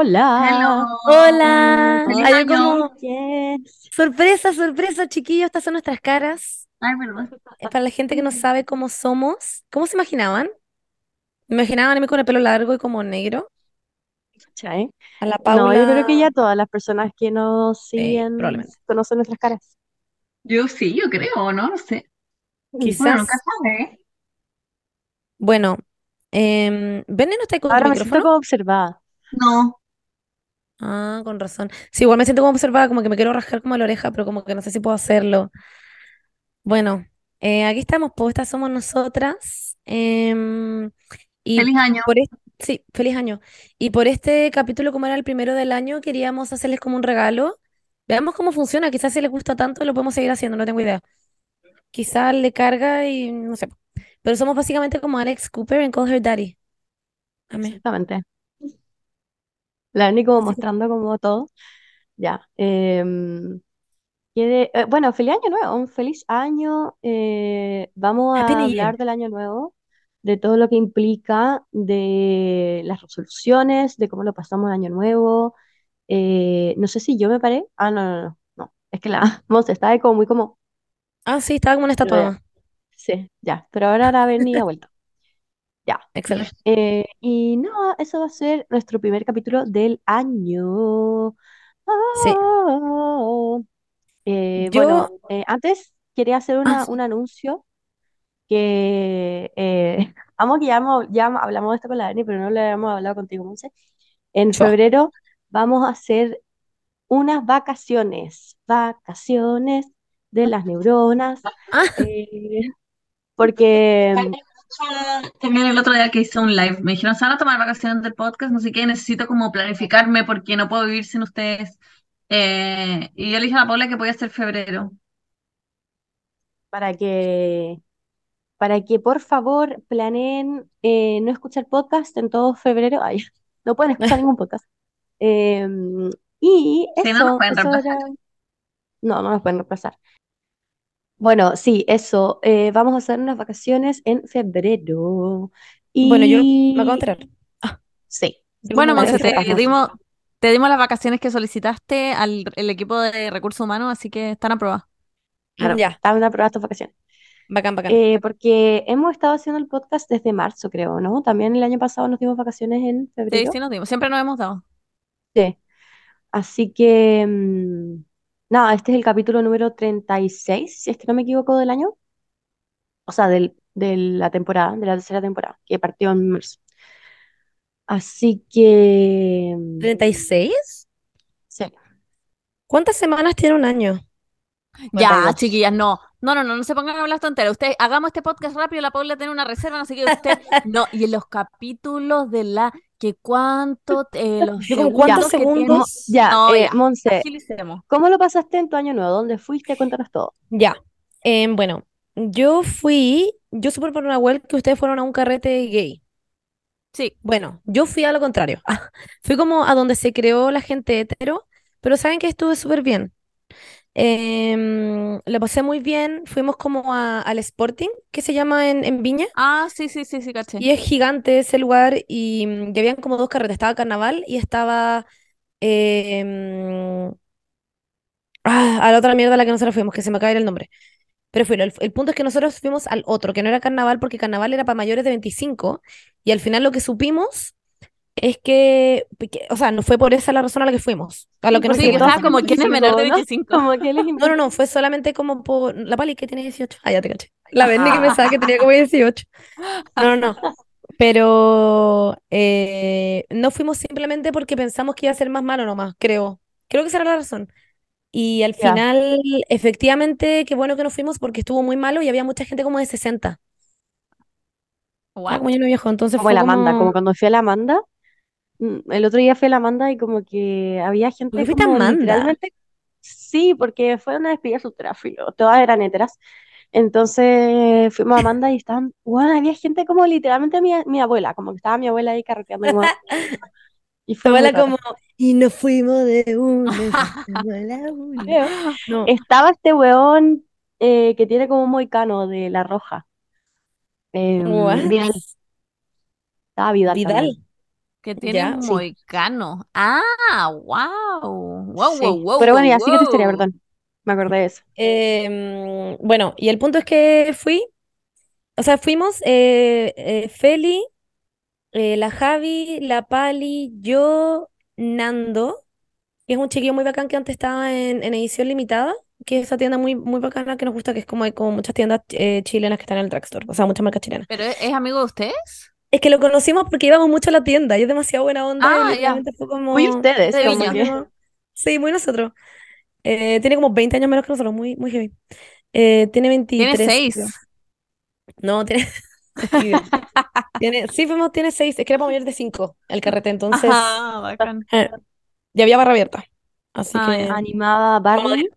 Hola. Hola. Feliz Hay año. como Yes. sorpresa, sorpresa, chiquillos. Estas son nuestras caras. Ay, verdad. Eh, Para la gente que no sabe cómo somos, ¿cómo se imaginaban? ¿Me imaginaban a mí con el pelo largo y como negro? ¿Cachai? A la No, yo creo que Paula. ya todas las personas que nos Sí, siguen conocen nuestras caras. Yo sí, yo creo, ¿no? No sé. Bueno, Quizás. nunca sabe, ¿eh? Bueno, eh, ¿Vene no está con tu Ahora siento como observada. No. Ah, con razón. Sí, igual me siento como observada, como que me quiero rascar como la oreja, pero como que no sé si puedo hacerlo. Bueno, eh, aquí estamos, pues estas somos nosotras. em, y Feliz año. por este, sí, feliz año. Y por este capítulo, como era el primero del año, queríamos hacerles como un regalo. Veamos cómo funciona, quizás si les gusta tanto lo podemos seguir haciendo, no tengo idea. Quizás le carga y no sé. Pero somos básicamente como Alex Cooper en Call Her Daddy. Amé. Exactamente. La Dani como mostrando como todo. Ya. em, quiere- eh, bueno, feliz año nuevo, un feliz año. eh, vamos Happy a New Year. hablar del año nuevo, de todo lo que implica, de las resoluciones, de cómo lo pasamos el año nuevo. eh, no sé si yo me paré. Ah, no, no, no. No, es que la Monse estaba como muy como. Ah, sí, estaba como una estatua sí, ya. Pero ahora la venía vuelta. Ya. Excelente. Eh, y no, eso va a ser nuestro primer capítulo del año. Sí. Ah. Eh, Yo. bueno, eh, antes quería hacer Ah, sí. un anuncio que amo que ya, hablamos de esto con la Dani, pero no lo habíamos hablado contigo, Monse. En febrero vamos a hacer unas vacaciones, vacaciones de las neuronas, Ah, porque También el otro día que hice un live, me dijeron, se van a tomar vacaciones del podcast, no sé qué, necesito como planificarme porque no puedo vivir sin ustedes. Eh, y yo le dije a la Paula que podía ser febrero. para que para que por favor planeen eh, no escuchar podcast en todo febrero. Ay, no pueden escuchar ningún podcast. Em, y Si no, nos eso, pueden eso reemplazar. era. No, no nos pueden reemplazar. Bueno, sí, eso. eh, vamos a hacer unas vacaciones en febrero. bueno, yo me acabo de Y enterar. Ah, sí, yo Bueno, Monse, te dimos, te dimos las vacaciones que solicitaste al el equipo de recursos humanos, así que están aprobadas. Claro, Ya, están aprobadas tus vacaciones. bacán, bacán. Eh, porque hemos estado haciendo el podcast desde marzo, creo, ¿no? También el año pasado nos dimos vacaciones en Sí, febrero. sí, nos dimos. Siempre nos hemos dado. Sí. Así que, mm, nada, este es el capítulo número 36, si es que no me equivoco, del año. O sea, del, de la temporada, de la tercera temporada, que partió en marzo. Así que, mm, ¿36? sí, ¿Cuántas semanas tiene un año? Ya, 52. chiquillas, no. No, no, no, no se pongan a hablar tonteras. Ustedes, hagamos este podcast rápido, la Paula tiene una reserva, no sé qué, usted, no, y en los capítulos de la, que cuánto, eh, los segundos cuántos que segundos. ya, No, eh, ya, Monse. ¿cómo lo pasaste en tu año nuevo? ¿Dónde fuiste? Cuéntanos todo. Ya. Em, bueno, yo fui, yo supe por una web que ustedes fueron a un carrete gay. Sí, Bueno, yo fui a lo contrario. Fui como a donde se creó la gente hetero, pero saben que estuve súper bien. Em, lo pasé muy bien. Fuimos como a- al Sporting, que se llama en, en Viña. ah, sí, sí, sí, sí, caché. Y es gigante ese lugar y, mm, y habían como dos carretes. Estaba Carnaval y estaba em, ah, a la otra mierda a la que nosotros fuimos, que se me acaba de ir el nombre. Pero fue, el, el punto es que nosotros fuimos al otro, que no era Carnaval, porque Carnaval era para mayores de 25 y al final lo que supimos es que, que- o sea, no fue por esa la razón a la que fuimos, a lo que nos Sí, que como, ¿quién es menor de 25, ¿no? 25? Como que les No, no, no, fue solamente como por la Pali que tiene 18. Ah, ya te caché. La Bendy que pensaba que tenía como 18. No, no, no. Pero eh, no fuimos simplemente porque pensamos que iba a ser más malo nomás, creo. Creo que esa era la razón. Y al Ya. final, efectivamente, qué bueno que no fuimos porque estuvo muy malo y había mucha gente como de 60. Ah, What? como yo no viejo, entonces Como fue el Amanda, como como... cuando fui a la Amanda. Mm, El otro día fui a la Amanda y como que había ¿Por qué gente fuiste a como Amanda? literalmente. Sí, porque fue una despedida soltera, filo. Todas eran heteras. Entonces fuimos a Amanda y estaban, bueno, había gente como literalmente mi, mi abuela, como que estaba mi abuela ahí carreteando como- y fue abuela como, y nos fuimos de una, nos fuimos a la una. Creo. No, Estaba este weón eh, que tiene como un moicano de La Roja. Eh? Vidal. Estaba Vidal Vidal. también. Que tiene Ya, un sí. moicano. Ah, wow. Wow, Sí. wow, wow. Pero bueno, wow, ya sigue tu historia, wow. perdón. Me acordé de eso. Em, bueno, y el punto es que fui, o sea, fuimos eh, eh, Feli, eh, la Javi, la Pali, yo, Nando, que es un chiquillo muy bacán que antes estaba en, en edición limitada, que es esa tienda muy, muy bacana que nos gusta, que es como hay como muchas tiendas eh, chilenas que están en el drugstore, o sea, muchas marcas chilenas. ¿Pero es, es amigo de ustedes? Es que lo conocimos porque íbamos mucho a la tienda y es demasiado buena onda Ah, y ya. fue como... Muy ustedes, de como Viña. que. como- Sí, muy nosotros. Eh, tiene como 20 años menos que nosotros, muy, muy heavy. Eh, tiene 23. Tiene seis. creo. No, tiene. tiene sí, fuimos, tiene 6. Es que era para mayor de 5 el carrete, entonces Ajá, bacán. eh, ya había barra abierta. Así Ah, que. ya. Animaba Barney,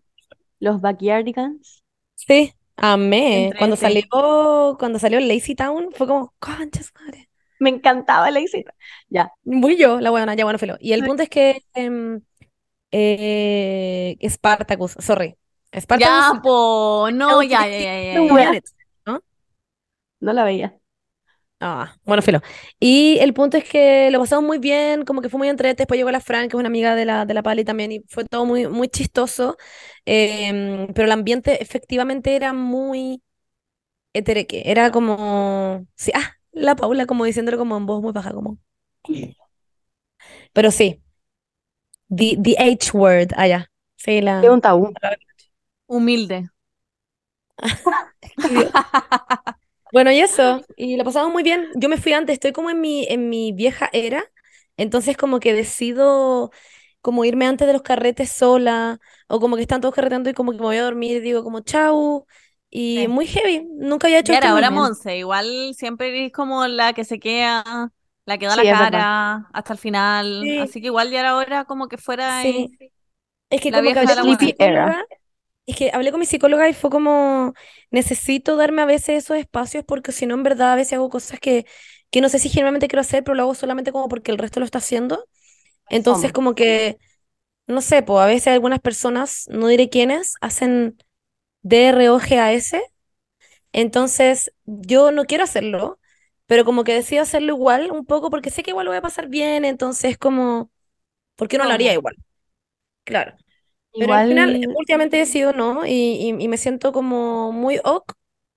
los Backyardigans. Sí, amé. Cuando salió, cuando salió Lazy Town, fue como, conchas madre. Me encantaba la visita. Ya. Muy yo, la buena, ya bueno, filo. Y el Sí. punto es que em, eh, Spartacus, sorry. Spartacus. Ya, po. No, ya, ya, ya, ya. No la veía. Ah, bueno, filo. Y el punto es que lo pasamos muy bien, como que fue muy entrete. Después llegó la Fran, que es una amiga de la, de la Pali también, y fue todo muy, muy chistoso. Em, pero el ambiente efectivamente era muy etereque. Era como. Sí, ah, la Paula, como diciéndolo como en voz muy baja, como. Pero sí, the, the H word, allá. Sí, la. Es un tabú. Humilde. Bueno, y eso, y lo pasamos muy bien. Yo me fui antes, estoy como en mi, en mi vieja era, entonces como que decido como irme antes de los carretes sola, o como que están todos carreteando y como que me voy a dormir y digo como chau, y Sí. muy heavy, nunca había hecho muy ahora. Monse, igual siempre eres como la que se queda, la que da Sí, la es cara hasta el final, Sí. así que igual ya era hora como que fuera ahí Es que la como que vieja de la era. Es que hablé con mi psicóloga y fue como, necesito darme a veces esos espacios porque si no, en verdad, a veces hago cosas que, que no sé si generalmente quiero hacer, pero lo hago solamente como porque el resto lo está haciendo. Entonces, como que, no sé, pues a veces algunas personas, no diré quiénes, hacen DROGAS. Entonces, yo no quiero hacerlo, pero como que decido hacerlo igual un poco porque sé que igual lo voy a pasar bien, entonces como, ¿por qué no lo haría igual? Claro. Pero al final, Igual, últimamente he decidido no, y, y, y me siento como muy ok,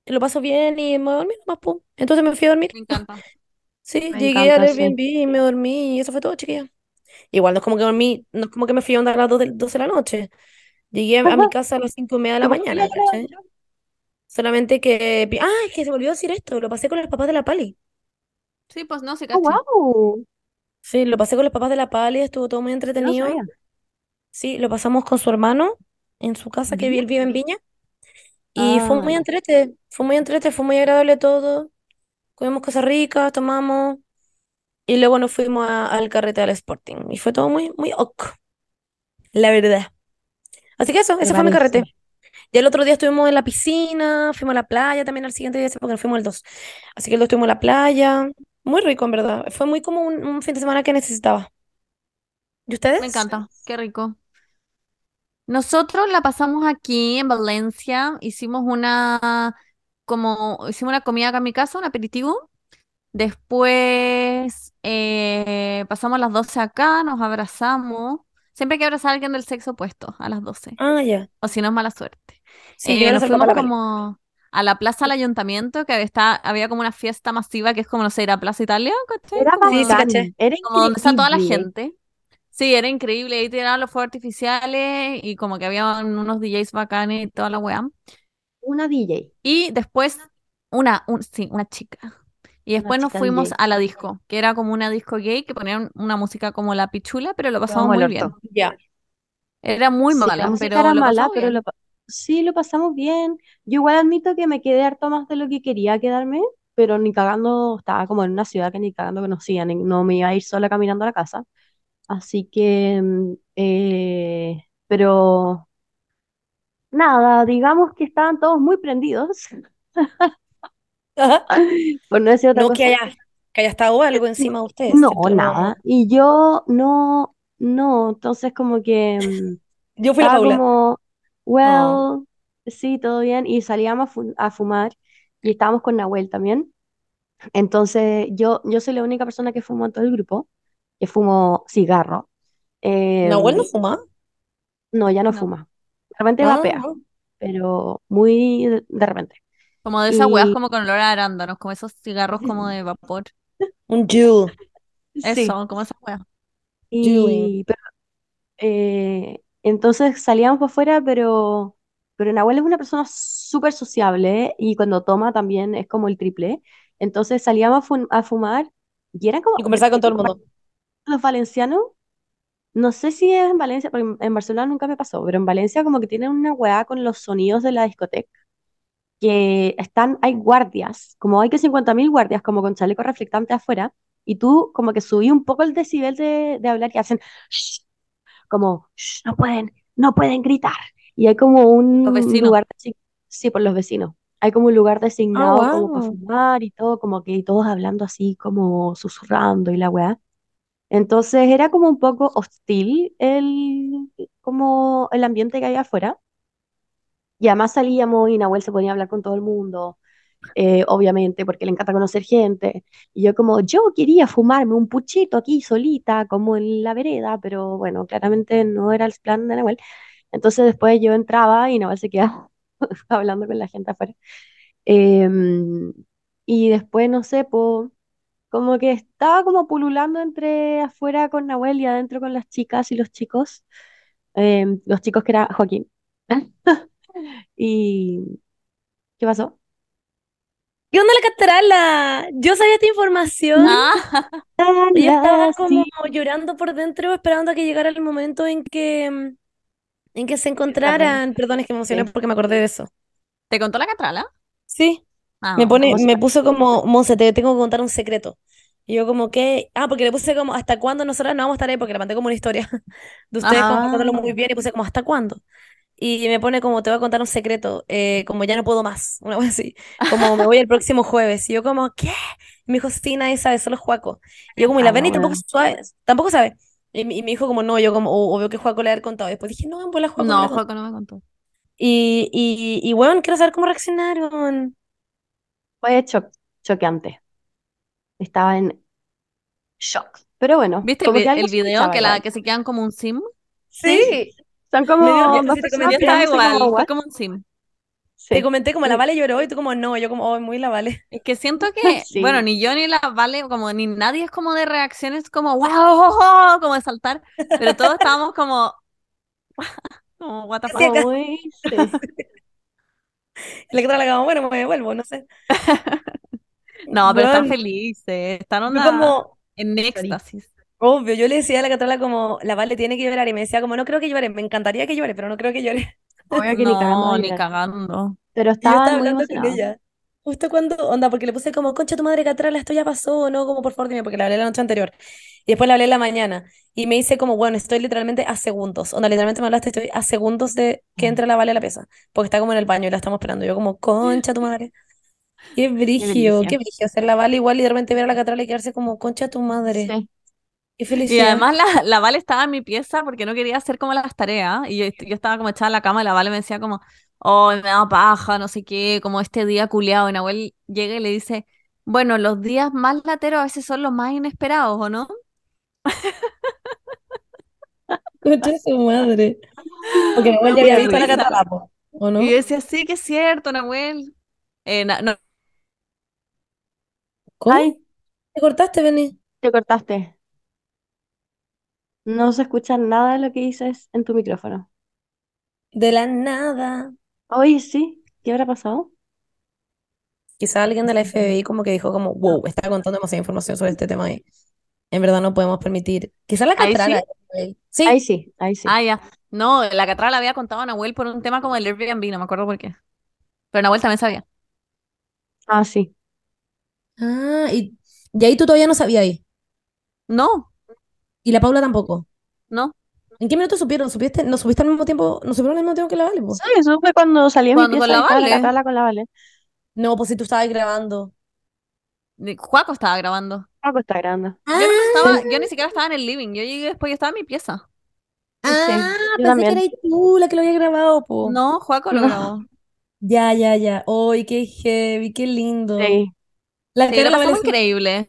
lo paso bien y me voy a dormir nomás, pum. Entonces me fui a dormir. Me encanta. Sí, me llegué al encanta, sí. Airbnb y me dormí y eso fue todo, chiquilla. Igual no es como que dormí, no es como que me fui a andar a las 12 de, 12 de la noche. Llegué a, a mi casa a las 5 y media de la mañana, ¿cachai? Solamente que, pi- ah, es que se me olvidó decir esto, lo pasé con los papás de la Pali. Sí, pues no, se Oh, cacha. wow. Sí, lo pasé con los papás de la Pali, estuvo todo muy no entretenido. sabía. Sí, lo pasamos con su hermano en su casa, que él vive en Viña. Y fue Ah, muy ya. entrete, fue muy entrete, fue muy agradable todo. Comimos cosas ricas, tomamos y luego nos fuimos a- al carrete del Sporting. Y fue todo muy, muy ok, la verdad. Así que eso, Me ese fue mi carrete. parece. Y el otro día estuvimos en la piscina, fuimos a la playa también al siguiente día, porque nos fuimos el 2. Así que el 2 estuvimos en la playa. Muy rico, en verdad. Fue muy como un, un fin de semana que necesitaba. ¿Y Me ustedes? encanta, qué rico. Nosotros la pasamos aquí en Valencia, hicimos una, como, hicimos una comida acá en mi casa, un aperitivo. Después eh, pasamos las 12 acá, nos abrazamos. Siempre hay que abrazar a alguien del sexo opuesto a las 12, Ah, ya. o si no es mala suerte. Sí, Eh, yo nos fuimos como a la plaza del ayuntamiento, que está, había como una fiesta masiva que es como, no sé, ir a Plaza Italia, ¿cachai? Era Como, Sí, caché. Era como donde está toda la gente. Sí, era increíble. Ahí tiraban los fuegos artificiales y como que había unos DJs bacanes y toda la weá. Una DJ. Y después, una, un- sí, una chica. Y después nos fuimos a la disco, que era como una disco gay que ponían una música como la pichula, pero lo pasamos muy bien. Ya. Era muy Sí, la mala, música pero era lo mala, pero lo, sí lo pasamos bien. Yo igual admito que me quedé harto más de lo que quería quedarme, pero ni cagando, estaba como en una ciudad que ni cagando conocía, ni- no me iba a ir sola caminando a la casa. Así que, mm, eh, pero nada, digamos que estaban todos muy prendidos, por no decir otra No que haya, que haya estado algo encima de ustedes, No, nada. Y yo no, no, entonces como que... mm, Yo fui la Estaba Paula. como, Oh. well, sí, todo bien. Y salíamos a, fu- a fumar y estábamos con Nahuel también. Entonces, yo, yo soy la única persona que fuma en todo el grupo. Que fumo cigarro. Eh, Nahuel no fuma. no, ya no, No. fuma. De repente Ah, vapea, pero muy de, de repente. Como de esas weas Y- como con olor a arándanos, como esos cigarros como de vapor. un Juul. Sí. Eso, como esas weas. Y, pero, eh, entonces salíamos para afuera, pero, pero Nahuel es una persona súper sociable ¿eh? y cuando toma también es como el triple. Entonces salíamos a, fu- a fumar y eran como Y conversar con todo el mundo. Los valencianos. No sé si es en Valencia, porque en- Barcelona nunca me pasó, pero en Valencia como que tienen una weá con los sonidos de la discoteca, que están, hay guardias, como hay que 50.000 guardias como con chaleco reflectante afuera, y tú como que subí un poco el decibel de, de hablar y hacen "Shh", como "Shh, no pueden, no pueden gritar. Y hay como un lugar, desi- sí, por los vecinos. Hay como un lugar designado como para fumar y todo, como que todos hablando así, como susurrando y la weá. Entonces era como un poco hostil el, como el ambiente que había afuera. Y además salíamos y Nahuel se ponía a hablar con todo el mundo, eh, obviamente, porque le encanta conocer gente. Y yo como, yo quería fumarme un puchito aquí solita, como en la vereda, pero bueno, claramente no era el plan de Nahuel. Entonces después yo entraba y Nahuel se quedaba hablando con la gente afuera. Em, y después, no sé, pues como que estaba como pululando entre afuera con Nahuel y adentro con las chicas y los chicos. Em, los chicos que era Joaquín. ¿Y qué pasó? ¿Qué onda la catrala? Yo sabía esta información. Ah, y estaba Ah, como sí. llorando por dentro, esperando a que llegara el momento en que, mm, en que se encontraran. Perdón, es que me emocioné Sí. porque me acordé de eso. ¿te contó la catrala? Sí, Ah, me pone, ¿cómo se me puso como, Monse, te tengo que contar un secreto. Y yo como que, ah, porque le puse como, ¿hasta cuándo nosotras no vamos a estar ahí? Porque le mandé como una historia de ustedes como Ah. contándolo muy bien y puse como, ¿hasta cuándo? Y me pone como, te voy a contar un secreto, eh, como ya no puedo más, una cosa así, como me voy el próximo jueves. Y yo como, ¿qué? Y me dijo, sí, nadie sabe, solo Juaco. Y yo como, y la Ah, Beni tampoco sabe, tampoco sabe. Y, y me dijo como, no, yo como, o- obvio que Juaco le haber contado. Después dije, no, pues la Juaco No. Joaco no me contó. Y, y, y bueno, quiero saber cómo reaccionaron. Fue cho- choqueante. Estaba en shock. Pero bueno, ¿Viste el, como vi- que el video que, la, igual. que se quedan como un sim? Sí, Son como yo dos te comenté, estaba igual, como, fue como un sim. te Sí. comenté como la. Vale lloró y tú como, no, yo como, oh, muy la Vale. Es que siento que, Sí. bueno, ni yo ni la Vale, como ni nadie es como de reacciones como wow, como de saltar, pero todos estábamos como, como what the fuck. sí. La que la como, bueno, me devuelvo, no sé. No, pero están felices, están onda como, en éxtasis. obvio, yo le decía a la Catrala como, la Vale tiene que llorar y me decía como, no creo que llore, me encantaría que llore, pero no creo que llore. Obvio que ni cagando No, ni cagando. Pero yo estaba estaban muy hablando con emocionados. ella. Justo cuando, onda, porque le puse como, concha tu madre, Catrala, esto ya pasó, ¿no? Como por favor dime, porque le hablé la noche anterior. Y después le hablé en la mañana. Y me dice como, bueno, estoy literalmente a segundos. Onda, literalmente me hablaste, estoy a segundos de que entre la Vale a la pieza. Porque está como en el baño y la estamos esperando. Yo como, concha tu madre. Qué brigio, qué brigio. Hacer la Vale igual y de repente ver a la Catrala y quedarse como, concha tu madre. Sí. Qué Y felicidad. además la, la Vale estaba en mi pieza porque no quería hacer como las tareas. Y yo, yo estaba como echada en la cama y la Vale me decía como, oh, me da paja, no sé qué, como este día culiado. Y Nahuel llega y le dice, bueno, los días más lateros a veces son los más inesperados, ¿o no? Concha su madre. Porque igual ya había visto la risa. Catrala, po, ¿o no? Y yo decía, sí, que es cierto, Nahuel. Eh, na- no, ¿Cómo? Ay, ¿Te cortaste, Beni? te cortaste. No se escucha nada de lo que dices en tu micrófono. De la nada. Oye, sí, ¿qué habrá pasado? Quizá alguien de la FBI como que dijo como, wow, está contando demasiada información sobre este tema y en verdad no podemos permitir. Quizá la Ahí Catrala. sí. Sí, Ahí sí, ahí sí. Ah, ya. No, la Catra le había contado a Nahuel por un tema como el Airbnb, no me acuerdo por qué. Pero Nahuel también sabía. Ah, sí. Ah, y, y ahí tú todavía no sabías ahí. No, Y la Paula tampoco. no. ¿En qué minuto supieron? ¿Supiste? ¿No supiste al mismo tiempo? ¿No supieron al mismo tiempo que la Vale, po? Sí, eso fue cuando salí a mi Cuando con pieza la y estaba la Vale. Con la Vale. No, pues si tú estabas grabando. Ni- Juaco estaba grabando. Paco está grande. Yo no estaba, yo ni siquiera estaba en el living. Yo llegué después y estaba en mi pieza. Sí, Ah, yo pensé también. que eras tú la que lo había grabado, po. No, Juaco lo No. grabó. Ya, ya, ya. ¡Ay, qué heavy, qué lindo! Sí. La Sí, lo pasamos increíble.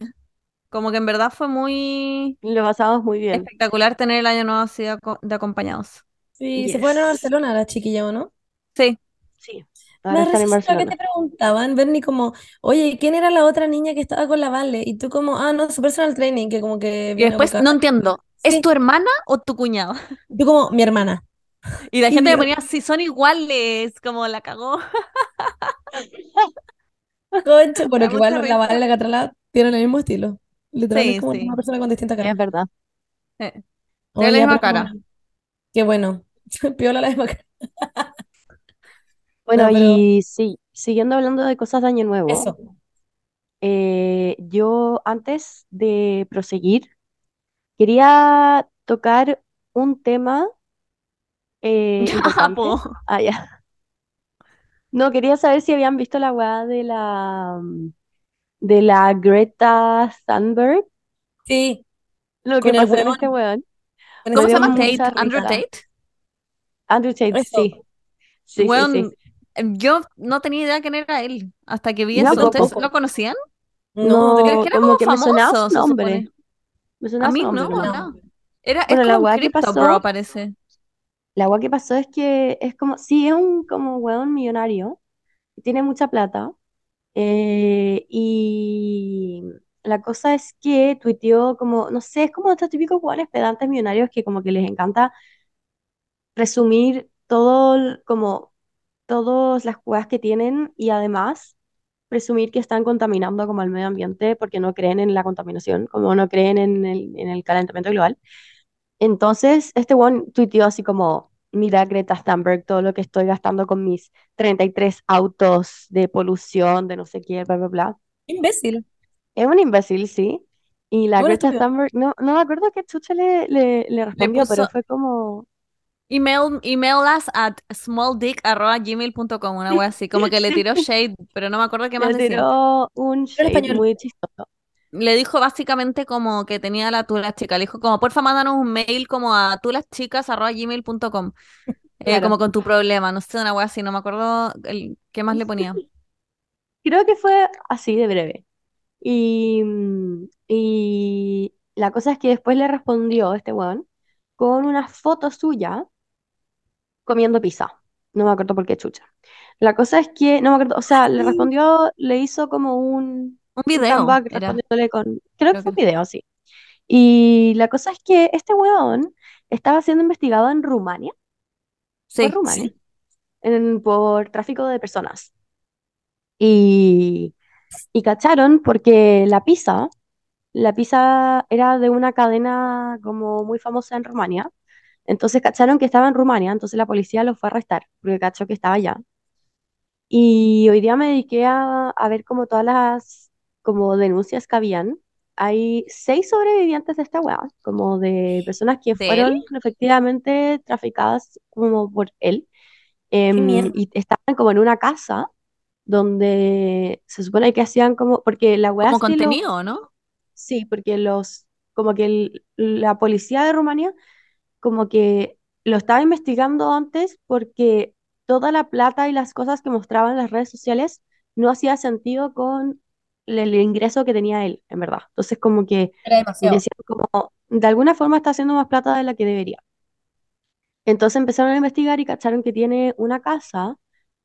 Como que en verdad fue muy Lo pasamos muy bien. espectacular tener el año nuevo así de, aco- de acompañados. Sí, se fueron a Yes. Barcelona las chiquillas, ¿o no? Sí. Sí, Me risa que te preguntaban, Bernie, como, oye, ¿quién era la otra niña que estaba con la Vale? Y tú como, ah, no, su personal training, que como que Y después, no entiendo, ¿es Sí. tu hermana o tu cuñado? Tú como, mi hermana. Y la Y gente me ponía, si son iguales, como la cagó. Concha, bueno, que igual la Vale y la Catrala tienen el mismo estilo. Literal, es Sí, como sí. una persona con distinta cara. Es verdad. Eh, Tiene Oye, la misma pero cara. Qué bueno. Piola la misma cara. Bueno, No, pero y sí, siguiendo hablando de cosas de Año Nuevo, eso. eh, yo antes de proseguir, quería tocar un tema eh, Ya, importante. po. Ah, ya. No, quería saber si habían visto la weá de la de la Greta Thunberg, Sí, lo que pasó con este weón. ¿Cómo se llama? Tate, Andrew. Tate. Andrew Tate, Eso. sí. Sí, sí, sí. Weón, yo no tenía idea quién era él hasta que vi No, eso. ¿Ustedes tampoco. lo conocían? No, Es No, que era como como que me sonaba famoso, su nombre. Me A sonaba su mí nombre no, no. Era, es Bueno, la como un weá que crypto pasó, bro, parece. La weá que pasó es que es como, sí, es un como weón millonario, tiene mucha plata, eh, y la cosa es que tuiteó como, no sé, es como estos típicos weones pedantes millonarios que como que les encanta resumir todo, como todas las weas que tienen y además presumir que están contaminando como el medio ambiente porque no creen en la contaminación, como no creen en el, en el calentamiento global. Entonces, este one tuiteó así como, mira Greta Thunberg, todo lo que estoy gastando con mis 33 autos de polución, de no sé qué, bla, bla, bla. Imbécil. Es un imbécil, sí. Y la Greta estúpido. Thunberg, no, no me acuerdo qué chucha le, le, le Le respondió, pero fue como... email, email us at smalldick.gmail.com, una wea así. Como que le tiró shade, pero no me acuerdo qué más Le decía. tiró un shade muy chistoso. Le dijo básicamente como que tenía la tú las chicas. Le dijo como, porfa, mándanos un mail como a tú las chicas gmail.com. Eh, Claro. como con tu problema, no sé, una wea así, no me acuerdo el, qué más le ponía. Creo que fue así de breve. Y, mm, y la cosa es que después le respondió este weón con una foto suya comiendo pizza. No me acuerdo por qué chucha. La cosa es que, no me acuerdo, o sea, le respondió, le hizo como un, Un video era, con, creo que creo fue que un video, sí. Y la cosa es que este weón estaba siendo investigado en Rumania, fue sí. Rumania, Sí. en- por tráfico de personas. Y, y cacharon porque la pizza, la pizza era de una cadena como muy famosa en Rumania. Entonces cacharon que estaba en Rumania, entonces la policía lo fue a arrestar porque cachó que estaba allá. Y hoy día me dediqué a, a ver como todas las como denuncias que habían. Hay seis sobrevivientes de esta weá, como de personas que ¿De él? fueron efectivamente traficadas como por él. Em, y estaban como en una casa donde se supone que hacían como, porque la weá Como contenido, ¿no? sí, porque los, como que el- la policía de Rumania como que lo estaba investigando antes porque toda la plata y las cosas que mostraban en las redes sociales no hacía sentido con el, ingreso que tenía él, en verdad. Entonces como que decían como, de alguna forma está haciendo más plata de la que debería. Entonces empezaron a investigar y cacharon que tiene una casa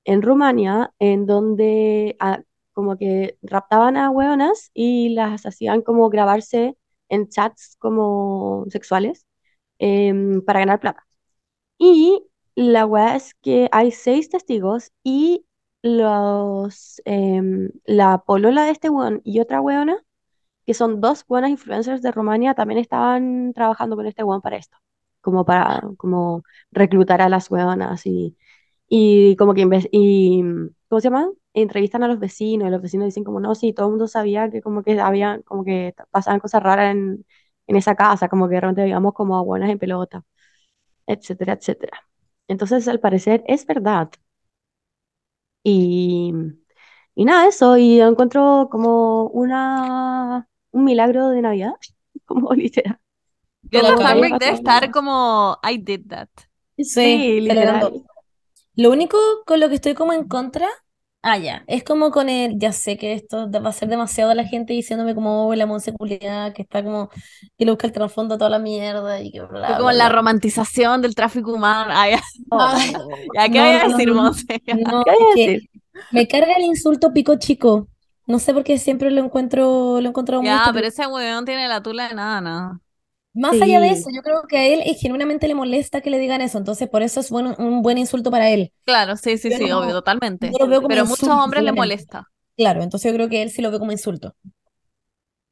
en Rumania en donde ah, como que raptaban a hueonas y las hacían como grabarse en chats como sexuales em, para ganar plata. Y la weá es que hay seis testigos y los, em, la polola de este weón y otra weona, que son dos buenas influencers de Rumania, también estaban trabajando con este weón para esto, como para como reclutar a las weonas y, y como que y, ¿cómo se llama? Entrevistan a los vecinos y los vecinos dicen como no, sí, todo el mundo sabía que como que había, como que pasaban cosas raras en, en esa casa, como que de repente veíamos como a buenas en pelota etcétera, etcétera. Entonces, al parecer, es verdad. Y, y nada, eso, y lo encuentro como una, un milagro de Navidad, como literal. Greta. Thunberg debe estar como, I did that. Sí, Sí, literal. Lo único con lo que estoy como en contra Ah, ya. Es como con el, ya sé que esto va a ser demasiado la gente diciéndome como "Oh, la Monse culiá, que está como, que le busca el trasfondo a toda la mierda y que bla, Fue como bla, la bla. romantización del tráfico humano. Ay, Ay, ya, ¿qué no, voy a decir, no, Monse? no, ¿Qué voy a decir? me carga el insulto pico chico. No sé por qué siempre lo encuentro, lo he encontrado Ya, pero ese weón tiene la tula de nada, nada. Más allá de Sí. eso, yo creo que a él eh, genuinamente le molesta que le digan eso, entonces por eso es bueno, un buen insulto para él. Claro, sí, sí, Yo sí, obvio, totalmente. no lo veo como Pero a muchos hombres les solamente. molesta. Claro, entonces yo creo que él sí lo ve como insulto.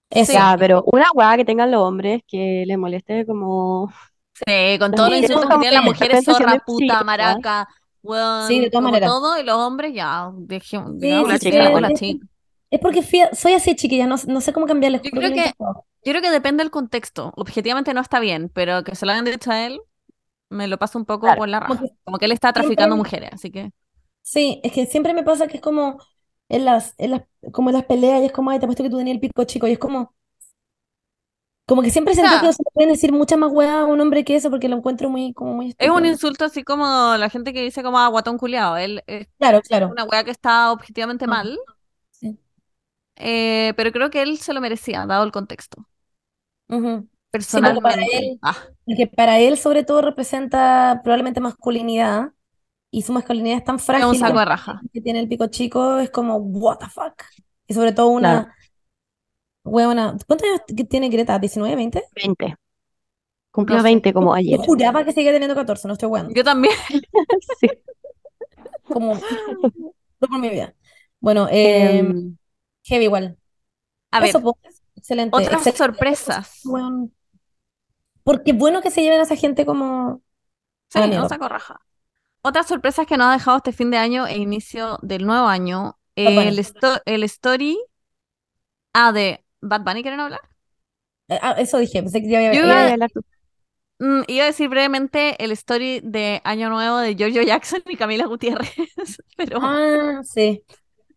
Eso. Ya, pero una weá que tengan los hombres que les moleste como... Sí, con todos los insultos que tienen las mujeres, zorra, puta, maraca, weón, Sí, de todas como maneras. todo, y los hombres ya, dejemos, Sí, sí, chica, sí, es- chica. Es porque fui a- soy así, chiquilla, no, no sé cómo cambiarles. Yo creo que-. Yo creo que depende del contexto. Objetivamente no está bien, pero que se lo hayan dicho a él, me lo paso un poco Claro, por la como raja. que Como que él está siempre- traficando mujeres, así que. Sí, es que siempre me pasa que es como en las, en las, como en las peleas y es como, ay, te apuesto que tú tenías el pico chico y es como, como que siempre siento que se le pueden decir muchas más weas a un hombre que eso porque lo encuentro muy, como muy Es un estúpido. insulto así como la gente que dice como ah, guatón culiao. Él es Claro, claro. una weá que está objetivamente Ah. mal, Sí. eh, pero creo que él se lo merecía, dado el contexto. Ujú. Sí, porque para Personalmente. él, Ah, porque para él sobre todo representa probablemente masculinidad y su masculinidad es tan es frágil un que saco de raja. que tiene el pico chico es como, what the fuck. Y sobre todo una huevona. ¿Cuántos años que tiene Greta? ¿19, 20? 20. Cumplió No sé. 20 como Yo ayer. juraba que seguía teniendo 14, no estoy weando. Yo también. Sí. Como, no por mi vida. Bueno, eh, Em, heavy igual. A ver, Eso, pues, excelente. otras excelente. sorpresas. Weón. Porque bueno que se lleven a esa gente como Sí, mierda. saco raja. Otras sorpresas que nos ha dejado este fin de año e inicio del nuevo año. El, sto- el story. Ah, de Bad Bunny, ¿quieren hablar? Eh, ah, eso dije, pensé que ya había- Yo iba iba- a hablar tú. Mm, iba a decir brevemente el story de Año Nuevo de Giorgio Jackson y Camila Gutiérrez, pero Ah, sí.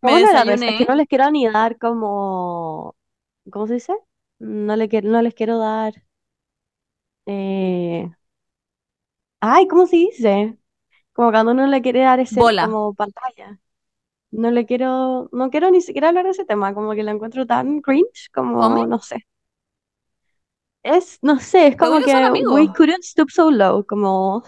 me Bueno, la verdad es desayuné. que no les quiero ni dar como... ¿Cómo se dice? No, le quiero, no les quiero dar... eh, Ay, ¿cómo se dice? Como cuando uno le quiere dar ese Bola. como pantalla. No le quiero, no quiero ni siquiera hablar de ese tema, como que lo encuentro tan cringe, como, no sé. Es, no sé, es como Según yo son que amigos. we couldn't stoop so low, como,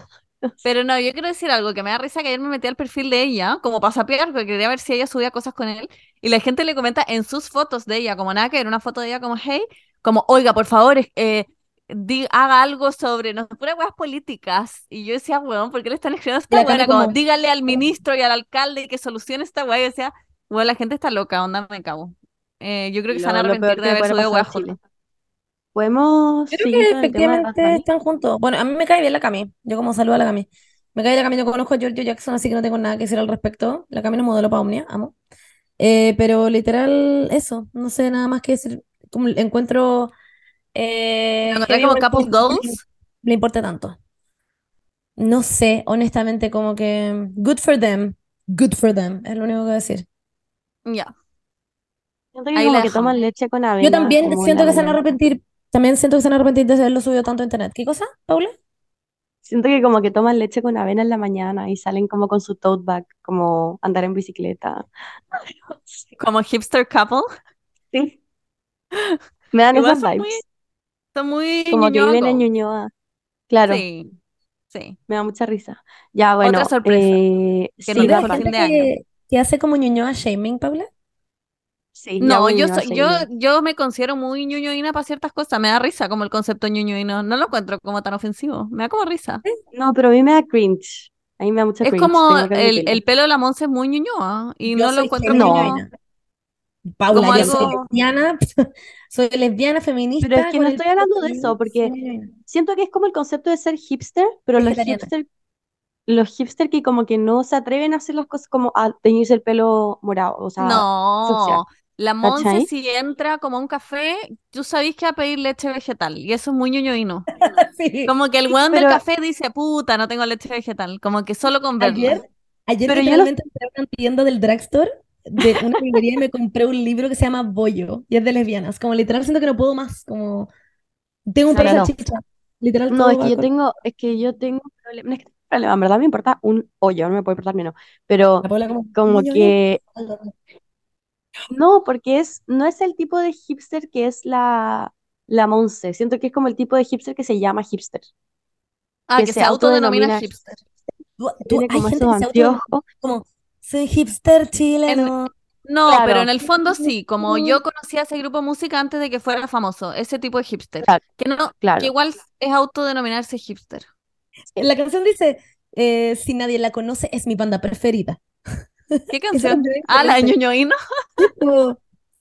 Pero no, yo quiero decir algo que me da risa que ayer me metí al perfil de ella, como para sapear, porque quería ver si ella subía cosas con él, y la gente le comenta en sus fotos de ella, como nada que ver, una foto de ella como, hey, como, oiga, por favor, eh, di- haga algo sobre, no, puras weas políticas. Y yo decía, weón, ¿por qué le están escribiendo esta weona? Como, como- dígale al ministro y al alcalde que solucione esta wea. Y yo decía, weón, la gente está loca, onda, me cago. Eh, yo creo que se van a arrepentir de haber subido pasar weas en Chile. juntas. Podemos Creo seguir que con el tema de Bad efectivamente Bunny? están juntos. Bueno, a mí me cae bien la Cami. Yo como saludo a la Cami. Me cae bien la Cami, yo conozco a Giorgio Jackson, así que no tengo nada que decir al respecto. La Cami no modelo para Omnia, amo. Eh, pero literal, eso. No sé nada más que decir. Como encuentro eh, ¿Lo encontré como que goals? le importa tanto. No sé, honestamente, como que good for them. Good for them, es lo único que voy a decir. Ya. Siento que Ahí como la que dejamos. toman leche con avena, Yo también como siento la que se van a avena. arrepentir. También siento que se van a arrepentir de haberlo subido tanto a internet. ¿Qué cosa, Paula? Siento que como que toman leche con avena en la mañana y salen como con su tote bag, como andar en bicicleta. No. Como hipster couple. Sí. Me dan Igual esas son muy, vibes. son muy Como que viven en. Ñuñoa. Claro, Sí, sí. me da mucha risa. Ya, Otra bueno, sorpresa eh, que sí, nos ¿Mira dejó Bad el Bunny. fin gente de año. que, que hace como ñoñoa shaming, Paula? Sí, No, yo soy, yo, yo me considero muy ñoñoína para ciertas cosas. Me da risa como el concepto ñoñoíno. No lo encuentro como tan ofensivo. Me da como risa. No, pero a mí me da cringe. A mí me da mucha Es cringe, como tengo que el, el pelo de la Monse es muy ñoñoa y Yo no lo encuentro como, ñoñoína. Paula, como yo soy lesbiana, soy lesbiana Pero es feminista que no estoy hablando de eso, porque siento que es como el concepto de ser hipster, pero los hipster, los hipster que como que no se atreven a hacer las cosas como a teñirse el pelo morado, o sea, No, la Monse si entra como a un café, tú sabés que va a pedir leche vegetal y eso es muy ñoñoíno. Sí. Como que el weón del Pero, café dice, puta, no tengo leche vegetal. Como que solo con verlo. Ayer, ayer pero yo entré a una tienda del drugstore de una librería y me compré un libro que se llama Bollo y es de lesbianas. Como literal siento que no puedo más. Como tengo un palo no. salchicha. Literal No, es que yo tengo, es que yo tengo problemas. problema, en verdad me importa un hoyo, no me puede importar menos, pero como, como que no, porque es, no es el tipo de hipster que es la, la Monse, siento que es como el tipo de hipster que se llama hipster, Ah, que que se se autodenomina autodenomina hipster. Tú- tú- tiene hay como gente esos que se auto anteojos, como soy hipster chileno. No, Claro. pero en el fondo sí, como yo conocía ese grupo de música antes de que fuera famoso, ese tipo de hipster, Claro, que no, claro. que igual es autodenominarse hipster. La canción dice, eh, si nadie la conoce, es mi banda preferida. ¿Qué canción? Ah, la de ñoñoíno.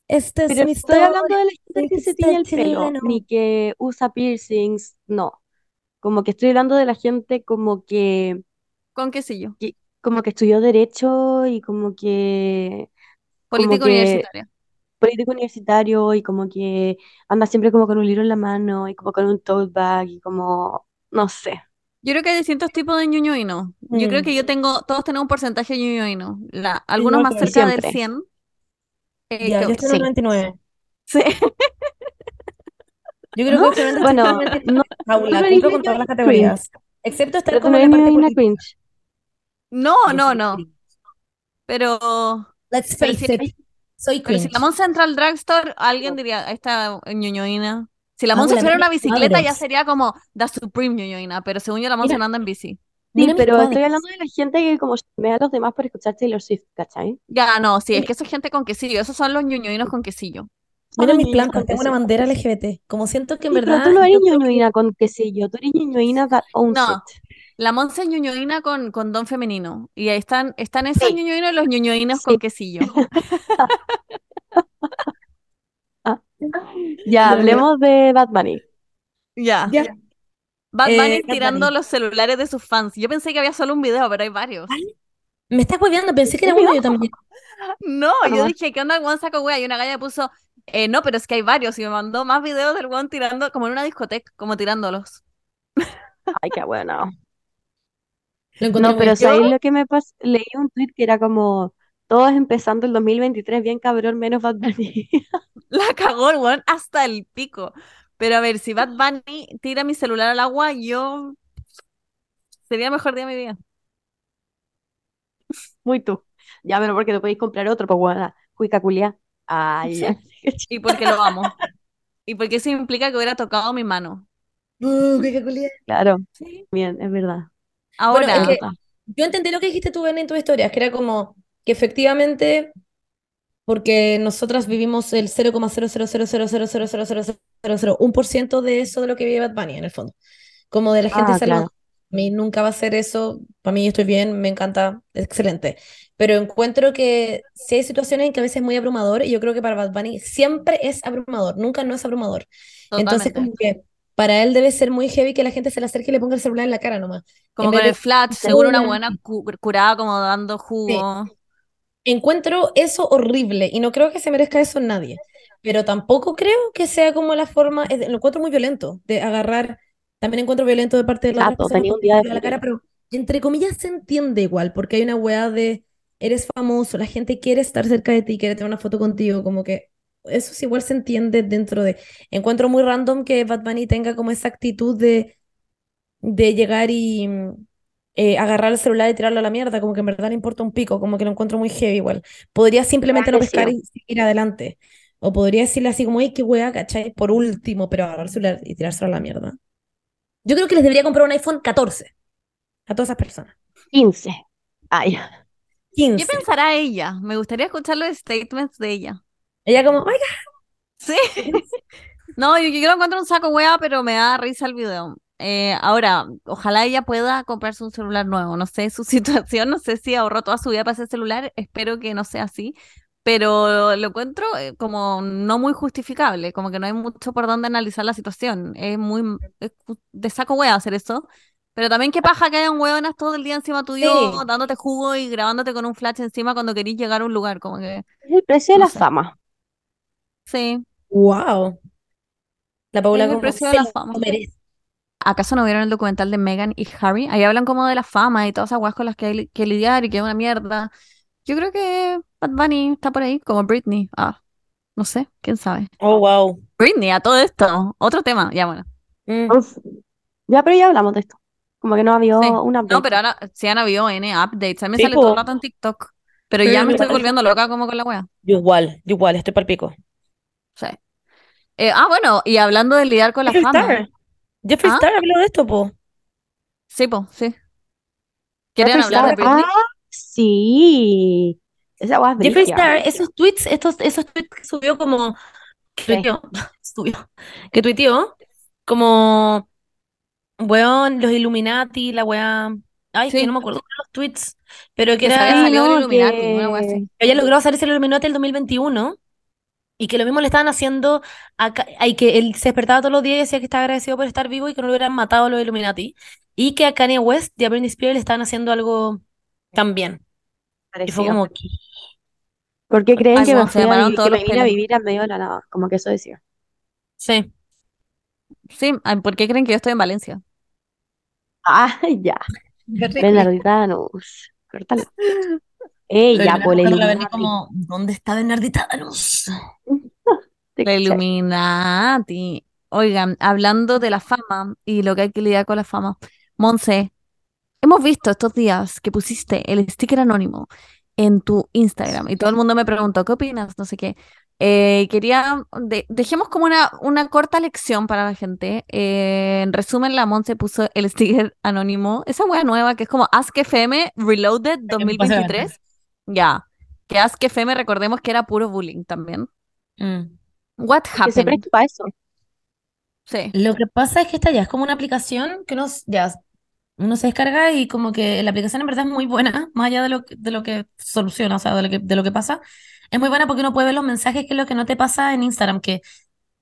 Esta es Pero mi estoy historia. hablando de la gente que se tiñe el pelo, chileno. ni que usa piercings, no. Como que estoy hablando de la gente como que, Con quesillo. que- como que estudió derecho y como que, como Político que universitario. político universitario y como que anda siempre como con un libro en la mano y como con un tote bag y como, no sé. Yo creo que hay distintos tipos de ñoñoíno. Yo creo Mm. que yo tengo, todos tenemos un porcentaje de ñoñoíno. La, algunos más cerca del Siempre. 100. eh, Ya, que- yo estoy en sí. 99. sí. Yo creo ¿No? que obviamente Bueno, no, Paula, no cumplo con todas las categorías. Excepto estar pero como no en la parte política. cringe. No, no, no. cringe. Pero, Let's pero face si, it, soy pero si cringe. la Mon Central Drugstore, alguien diría, esta ñoñoína. Si la Monse Paula, fuera una bicicleta, ya sería como The Supreme ñoñoína. Pero según yo, la Monse Mira, no anda en bici. Sí, pero estoy hablando de la gente que como me a los demás por escuchar Taylor Swift, ¿cachai? Ya, no, sí, es que eso es gente con quesillo. Esos son los ñoñoínos con quesillo. Mira mis plantas, tengo una bandera LGBT. Como siento que en Sí, pero tú verdad no eres creo que ñoñoína con quesillo, tú eres ñoñoína that owns No, it. la Monse es ñoñoína con, con don femenino. Y ahí están, están esos Sí, ñoñoínos y los ñoñoínos sí. con quesillo. Ya, hablemos de Bad Bunny. Ya. ya. Bad Eh, Bunny Bad tirando Bunny. los celulares de sus fans. Yo pensé que había solo un video, pero hay varios. Ay, me estás hueveando, pensé ¿En que era uno yo también. No, yo dije, ¿qué onda el saco wea? Y una galla puso, eh, no, pero es que hay varios. Y me mandó más videos del weón tirando, como en una discoteca, como tirándolos. Ay, qué bueno. No, pero. ¿sabéis lo que me pasó? Leí un tweet que era como, todos empezando el 2023 bien cabrón, menos Bad Bunny. La cagó el weón hasta el pico. Pero a ver, si Bad Bunny tira mi celular al agua, yo sería el mejor día de mi vida. Muy tú. Ya, pero porque no podéis comprar otro, pues bueno, cuica culia. Ay, ya. Y porque lo amo. Y porque eso implica que hubiera tocado mi mano. Uh, qué caculia. Claro, Sí. bien, es verdad. Bueno, es Ahora, que yo entendí lo que dijiste tú, Ben, en tu historia, que era como que efectivamente, porque nosotras vivimos el 0,00000000001% de eso de lo que vive Bad Bunny, en el fondo. Como de la gente Ah, claro. A mí nunca va a ser eso. Para mí estoy bien, me encanta, excelente. Pero encuentro que sí hay situaciones en que a veces es muy abrumador y yo creo que para Bad Bunny siempre es abrumador, nunca no es abrumador. Entonces totalmente. como que para él debe ser muy heavy que la gente se le acerque y le ponga el celular en la cara nomás. Como En con el flash, seguro una buena cu- curada como dando Sí. Encuentro eso horrible y no creo que se merezca eso nadie, pero tampoco creo que sea como la forma, es- lo encuentro muy violento de agarrar, también encuentro violento de parte de la de cara, pero entre comillas se entiende igual, porque hay una weá de eres famoso, la gente quiere estar cerca de ti, quiere tener una foto contigo, como que eso sí igual se entiende dentro de... Encuentro muy random que Bad Bunny tenga como esa actitud de, de llegar y eh, agarrar el celular y tirarlo a la mierda, como que en verdad le importa un pico, como que lo encuentro muy heavy igual. Podría simplemente no pescar y seguir adelante. O podría decirle así como, ay, qué wea, ¿cachai? Por último, pero agarrar el celular y tirárselo a la mierda. Yo creo que les debería comprar un iPhone 14 a todas esas personas. 15. Ay, ¿Qué 15. pensará ella? Me gustaría escuchar los statements de ella. Ella como, ay, Sí. No, yo, yo lo encuentro un saco wea, pero me da risa el video. Eh, ahora, ojalá ella pueda comprarse un celular nuevo. No sé su situación, no sé si ahorró toda su vida para ese celular. Espero que no sea así. Pero lo encuentro eh, como no muy justificable, como que no hay mucho por dónde analizar la situación. Es muy es de saco wea hacer eso. Pero también qué paja que hayan hueonas todo el día encima tuyo, Sí. dándote jugo y grabándote con un flash encima cuando querís llegar a un lugar. Como que, es el precio de la sé. fama. Sí, wow. La Paula es el precio de la fama. merece. ¿Acaso no vieron el documental de Meghan y Harry? Ahí hablan como de la fama y todas esas weas con las que hay que lidiar y que es una mierda. Yo creo que Bad Bunny está por ahí, como Britney. Ah, no sé, quién sabe. Oh, wow. Britney, a todo esto. Otro tema, ya bueno. Mm. Uf. Ya, pero ya hablamos de esto. Como que no había Sí. un update. No, pero ahora sí han habido N updates. A mí me Sí, sale todo el rato en TikTok. Pero Sí, ya me estoy parece. volviendo loca como con la wea. Yo igual, yo igual, estoy para pico. Sí. Eh, ah, bueno, y hablando de lidiar con la fama. Star. Jeffree ¿Ah? Star habló de esto, po. Sí, po, sí. ¿Quieren hablar de Star, Britney? Ah, sí. Esa Jeffree Star, esos tweets, estos, esos tweets que subió como, que Sí. tuiteó, subió, que tuiteó, como, weón, los Illuminati, la weá, ay, es que Sí. no me acuerdo de los tweets, pero que Que se había era, Sí, salido el no, que... logrado salirse el Illuminati el 2021, y que lo mismo le estaban haciendo, a, Ka- y que él se despertaba todos los días y decía que estaba agradecido por estar vivo y que no lo hubieran matado los Illuminati, y que a Kanye West y a Britney Spears le estaban haciendo algo también, y fue Parecido. como, ¿qué? ¿Por qué creen Ay, que me se a todos que me vine a vivir en medio de la nada? Como que eso decía. Sí. Sí, ¿por qué creen que yo estoy en Valencia? Ah, ya. Bernardita Danús. Córtalo. Ey, Pero ya, la por la la Illuminati. como, ¿dónde está Bernardita Danús? Te La cachai. Illuminati. Oigan, hablando de la fama y lo que hay que lidiar con la fama. Monse, hemos visto estos días que pusiste el sticker anónimo en tu Instagram y todo el mundo me preguntó, ¿qué opinas? No sé qué. Eh, quería, de- dejemos como una, una corta lección para la gente. Eh, en resumen, la Monse puso el sticker anónimo, esa wea nueva que es como Ask FM Reloaded 2023. Ya, que Ask FM recordemos que era puro bullying también. Mm. What Que se happened? presta para eso. Sí. Lo que pasa es que esta ya es como una aplicación que nos, ya, uno se descarga y como que la aplicación en verdad es muy buena, más allá de lo, que- de lo que soluciona, o sea, de lo que, de lo que pasa. Es muy buena porque uno puede ver los mensajes, que es lo que no te pasa en Instagram, que,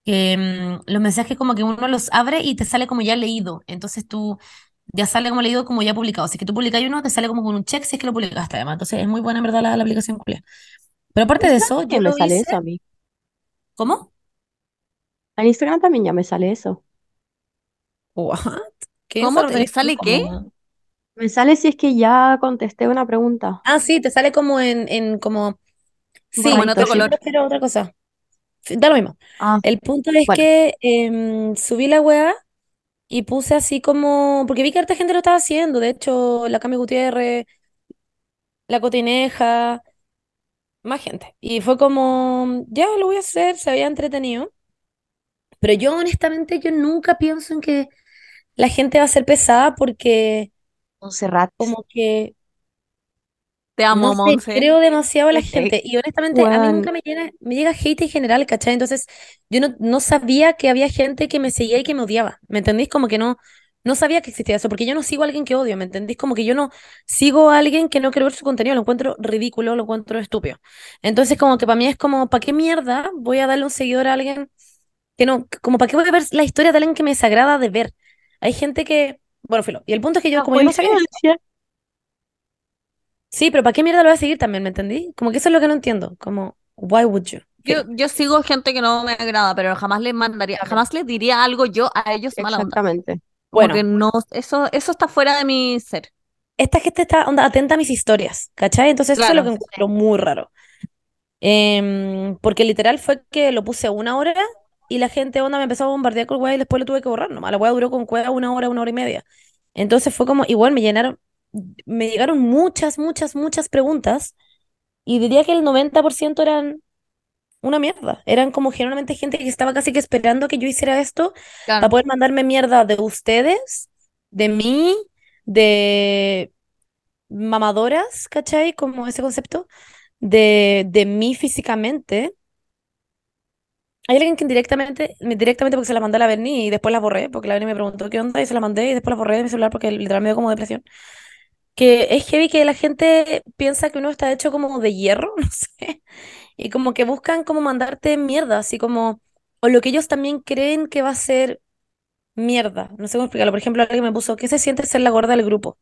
que mm, los mensajes como que uno los abre y te sale como ya leído. Entonces tú ya sale como leído, como ya publicado. Si es que tú publicas uno, te sale como con un check si es que lo publicaste además. Entonces es muy buena en verdad la, la aplicación culia. Pero aparte de eso, yo me lo sale hice. eso a mí. ¿Cómo? En Instagram también ya me sale eso. What? ¿Qué? ¿Cómo te sale qué? Me sale si es que ya contesté una pregunta. Ah, sí, te sale como en, en como. Sí, Como en otro pero yo color. prefiero otra cosa. Da lo mismo. Ah, El punto es bueno. que em, subí la weá y puse así como. Porque vi que harta gente lo estaba haciendo. De hecho, la Cami Gutiérrez, la Cotineja, más gente. Y fue como, ya lo voy a hacer, se había entretenido. Pero yo, honestamente, yo nunca pienso en que la gente va a ser pesada porque, como que. Te amo, No sé, creo demasiado a la gente. Y honestamente, a mí nunca me llega, me llega hate en general, ¿cachai? Entonces, yo no, no sabía que había gente que me seguía y que me odiaba. ¿Me entendís? Como que no, no sabía que existía eso, porque yo no sigo a alguien que odio, ¿me entendís? Como que yo no sigo a alguien que no quiero ver su contenido, lo encuentro ridículo, lo encuentro estúpido. Entonces, como que para mí es como, ¿para qué mierda voy a darle un seguidor a alguien que no, como para qué voy a ver la historia de alguien que me desagrada de ver? Hay gente que, bueno, filo. Y el punto es que yo, como yo no sabía. Sí, pero ¿para qué mierda lo voy a seguir también? ¿Me entendí? Como que eso es lo que no entiendo. Como, why would you? Yo, yo sigo gente que no me agrada, pero jamás les mandaría, jamás les diría algo yo a ellos mala onda. Exactamente. Como Bueno. no, eso, eso está fuera de mi ser. Esta gente está onda, atenta a mis historias, ¿cachai? Entonces eso es lo Claro. que encuentro muy raro. Em, porque literal fue que lo puse una hora y la gente onda me empezó a bombardear con weá y después lo tuve que borrar nomás. La weá duró con weá una hora, una hora y media. Entonces fue como, igual me llenaron, me llegaron muchas, muchas, muchas preguntas y diría que el 90% eran una mierda. Eran como generalmente gente que estaba casi que esperando que yo hiciera esto Claro. para poder mandarme mierda de ustedes, de mí, de mamadoras, ¿cachai? Como ese concepto, de, de mí físicamente. Hay alguien que directamente, directamente porque se la mandé a la Berni y después la borré, porque la Berni me preguntó qué onda y se la mandé y después la borré de mi celular porque literalmente me dio como depresión. Que es heavy que la gente piensa que uno está hecho como de hierro, no sé, y como que buscan como mandarte mierda, así como, o lo que ellos también creen que va a ser mierda. No sé cómo explicarlo. Por ejemplo, alguien me puso, ¿qué se siente ser la gorda del grupo?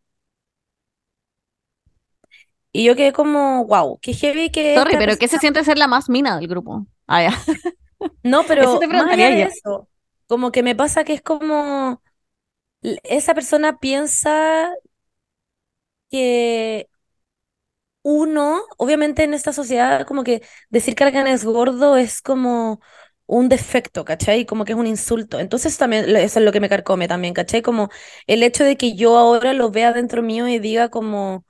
Y yo quedé como, wow, qué heavy que Sorry, pero ¿qué se siente ser la más mina del grupo? Ah, ya. No, pero Eso te más allá de eso, como que me pasa que es como esa persona piensa que uno, obviamente en esta sociedad, como que decir que alguien es gordo es como un defecto, ¿cachai? Como que es un insulto. Entonces también eso es lo que me carcome también, ¿cachai? Como el hecho de que yo ahora lo vea dentro mío y diga como,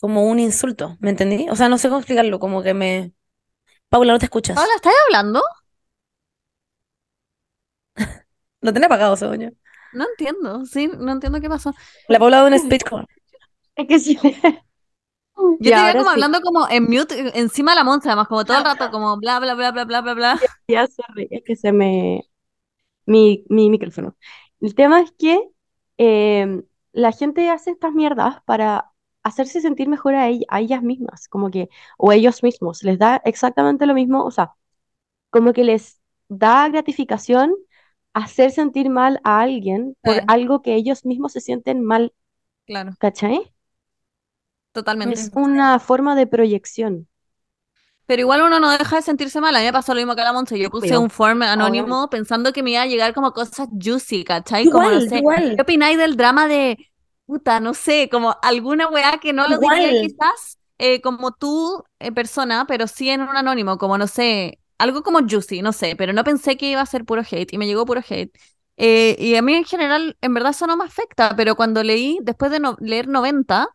como un insulto, ¿me entendí? O sea, no sé cómo explicarlo, como que me... Paula, no te escuchas. Paula, ¿estás hablando? Lo tenía apagado, según. No entiendo, sí, no entiendo qué pasó. La Paula da un speech como... Es que sí. Yo Y te veía como sí. hablando como en mute, encima de la Monza, además, como todo el rato, como bla, bla, bla, bla, bla, bla, bla. Ya, sorry, es que se me... Mi, mi micrófono. El tema es que eh, la gente hace estas mierdas para hacerse sentir mejor a, ell- a ellas mismas, como que, o ellos mismos, les da exactamente lo mismo, o sea, como que les da gratificación hacer sentir mal a alguien por Sí. algo que ellos mismos se sienten mal, Claro, ¿cachai? totalmente. Es una forma de proyección. Pero igual uno no deja de sentirse mal. A mí me pasó lo mismo que a la Monse. Yo puse un form anónimo obviamente. pensando que me iba a llegar como cosas juicy, ¿cachai? Como, no Igual, sé, igual. ¿qué opináis del drama de, puta, no sé, como alguna weá que no lo diría quizás eh, como tú, eh, persona, pero sí en un anónimo, como, no sé, algo como juicy, no sé, pero no pensé que iba a ser puro hate y me llegó puro hate. Eh, y a mí en general, en verdad eso no me afecta, pero cuando leí, después de no- leer 90...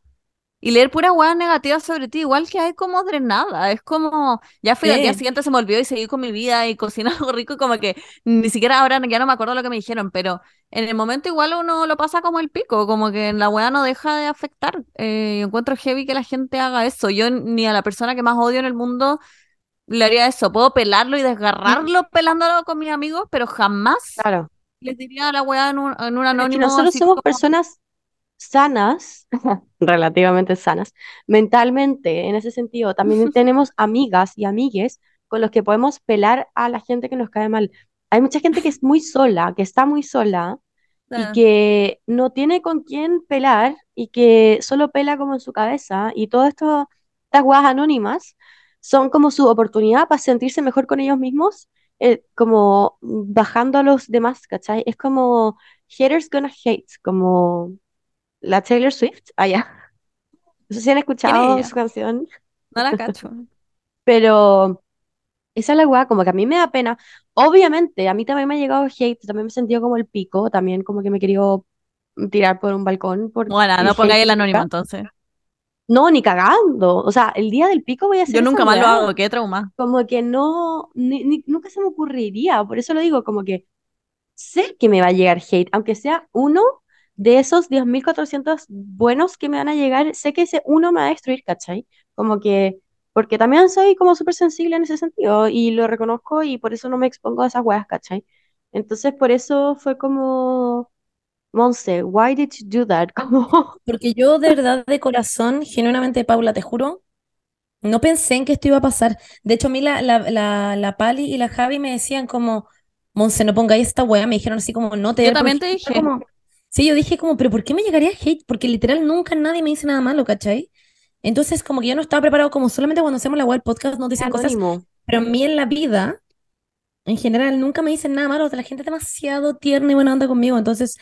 Y leer puras weas negativas sobre ti, igual que hay como drenada. Es como, ya fui al día siguiente, se me olvidó y seguí con mi vida y cociné algo rico, como que ni siquiera ahora ya no me acuerdo lo que me dijeron, pero en el momento igual uno lo pasa como el pico, como que la wea no deja de afectar. Eh, encuentro heavy que la gente haga eso. Yo ni a la persona que más odio en el mundo le haría eso. Puedo pelarlo y desgarrarlo pelándolo con mis amigos, pero jamás Claro. les diría a la wea en un, en un anónimo nosotros somos como... personas sanas, relativamente sanas, mentalmente, en ese sentido. También tenemos amigas y amigues con los que podemos pelar a la gente que nos cae mal. Hay mucha gente que es muy sola, que está muy sola y Ah, que no tiene con quién pelar y que solo pela como en su cabeza. Y todo esto, estas guas anónimas son como su oportunidad para sentirse mejor con ellos mismos, eh, como bajando a los demás, ¿cachai? Es como haters gonna hate, como la Taylor Swift, allá. No sé si han ¿quién es escuchado su canción, No la cacho. pero esa es la weá, como que a mí me da pena. Obviamente, a mí también me ha llegado hate, también me he sentido como el pico, también como que me he querido tirar por un balcón por Bueno, no pongáis el anónimo entonces. No, ni cagando. O sea, el día del pico voy a hacer Yo nunca más lo hago, qué trauma. Como que no, ni- ni- nunca se me ocurriría. Por eso lo digo, como que sé que me va a llegar hate, aunque sea uno de esos 10.400 buenos que me van a llegar, sé que ese uno me va a destruir, ¿cachai? Como que, porque también soy como súper sensible en ese sentido y lo reconozco y por eso no me expongo a esas weas, ¿cachai? Entonces por eso fue como, Monse, why did you do that? Como, Porque yo de verdad, de corazón, genuinamente, Paula, te juro, no pensé en que esto iba a pasar. De hecho, a mí la, la, la, la Pali y la Javi me decían como, Monse, no pongáis esta weá. Me dijeron así como, no te Yo también te hate". Fue dije. como- Sí, yo dije como, pero ¿por qué me llegaría hate? Porque literal nunca nadie me dice nada malo, ¿cachai? Entonces, como que yo no estaba preparado, como solamente cuando hacemos la web podcast nos dicen cosas, pero a mí en la vida, en general, nunca me dicen nada malo. La gente es demasiado tierna y buena onda conmigo. Entonces,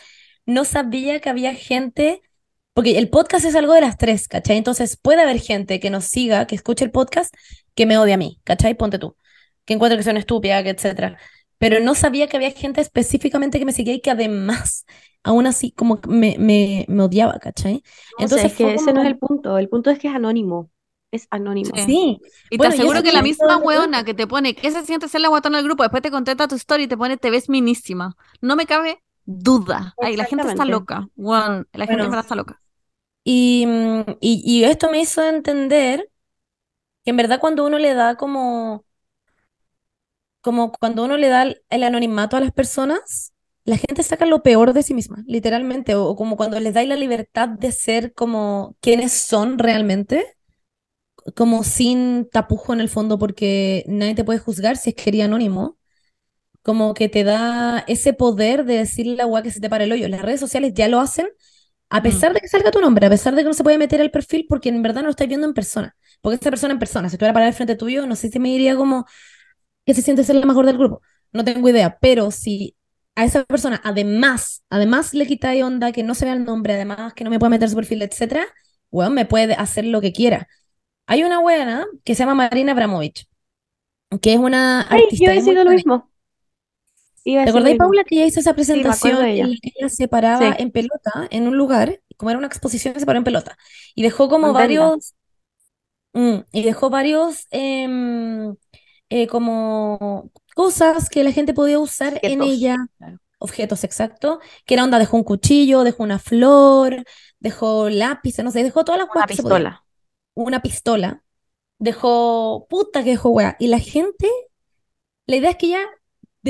no sabía que había gente, porque el podcast es algo de las tres, ¿cachai? Entonces, puede haber gente que nos siga, que escuche el podcast, que me odia a mí, ¿cachai? Ponte tú, que encuentre que soy una estúpida, que etcétera. Pero no sabía que había gente específicamente que me seguía y que además, aún así, como que me, me, me odiaba, ¿cachai? No Entonces es que ese no es el punto. El punto es que es anónimo. Es anónimo. Sí. sí, Y te bueno, aseguro que que la misma cuenta. que te pone, ¿qué se siente ser la guatona del grupo? Después te contesta tu story y te pone, te ves minísima. No me cabe duda. Ay, la gente está loca. Weón, la gente Bueno, está loca. y, mm, y, y esto me hizo entender que en verdad cuando uno le da como, como cuando uno le da el, el anonimato a las personas, la gente saca lo peor de sí misma, literalmente, o, o como cuando les dais la libertad de ser como quienes son realmente, como sin tapujo en el fondo, porque nadie te puede juzgar si es que anónimo, como que te da ese poder de decirle la agua que se te para el hoyo. Las redes sociales ya lo hacen, a Mm. pesar de que salga tu nombre, a pesar de que no se puede meter al perfil, porque en verdad no lo estás viendo en persona. Porque esta persona en persona, si estuviera parada al frente tuyo, no sé si me diría como que se siente ser la mejor del grupo. No tengo idea, pero si a esa persona además, además le quitáis onda, que no se vea el nombre, además que no me pueda meter su perfil, etcétera, weón, me puede hacer lo que quiera. Hay una buena que se llama Marina Abramovich. que es una Ay, artista. yo he sido lo mismo. Iba a ¿Te decir lo acordáis, mismo. Paula, que ella hizo esa presentación de ella. que ella se paraba Sí. en pelota en un lugar, como era una exposición, se paró en pelota y dejó como varios, mm, y dejó varios em, eh, como cosas que la gente podía usar en ella, claro. objetos exacto, que era onda, dejó un cuchillo, dejó una flor, dejó lápices, no sé, dejó todas las Una pistola. Una pistola, dejó, puta que dejó weá, y la gente, la idea es que ella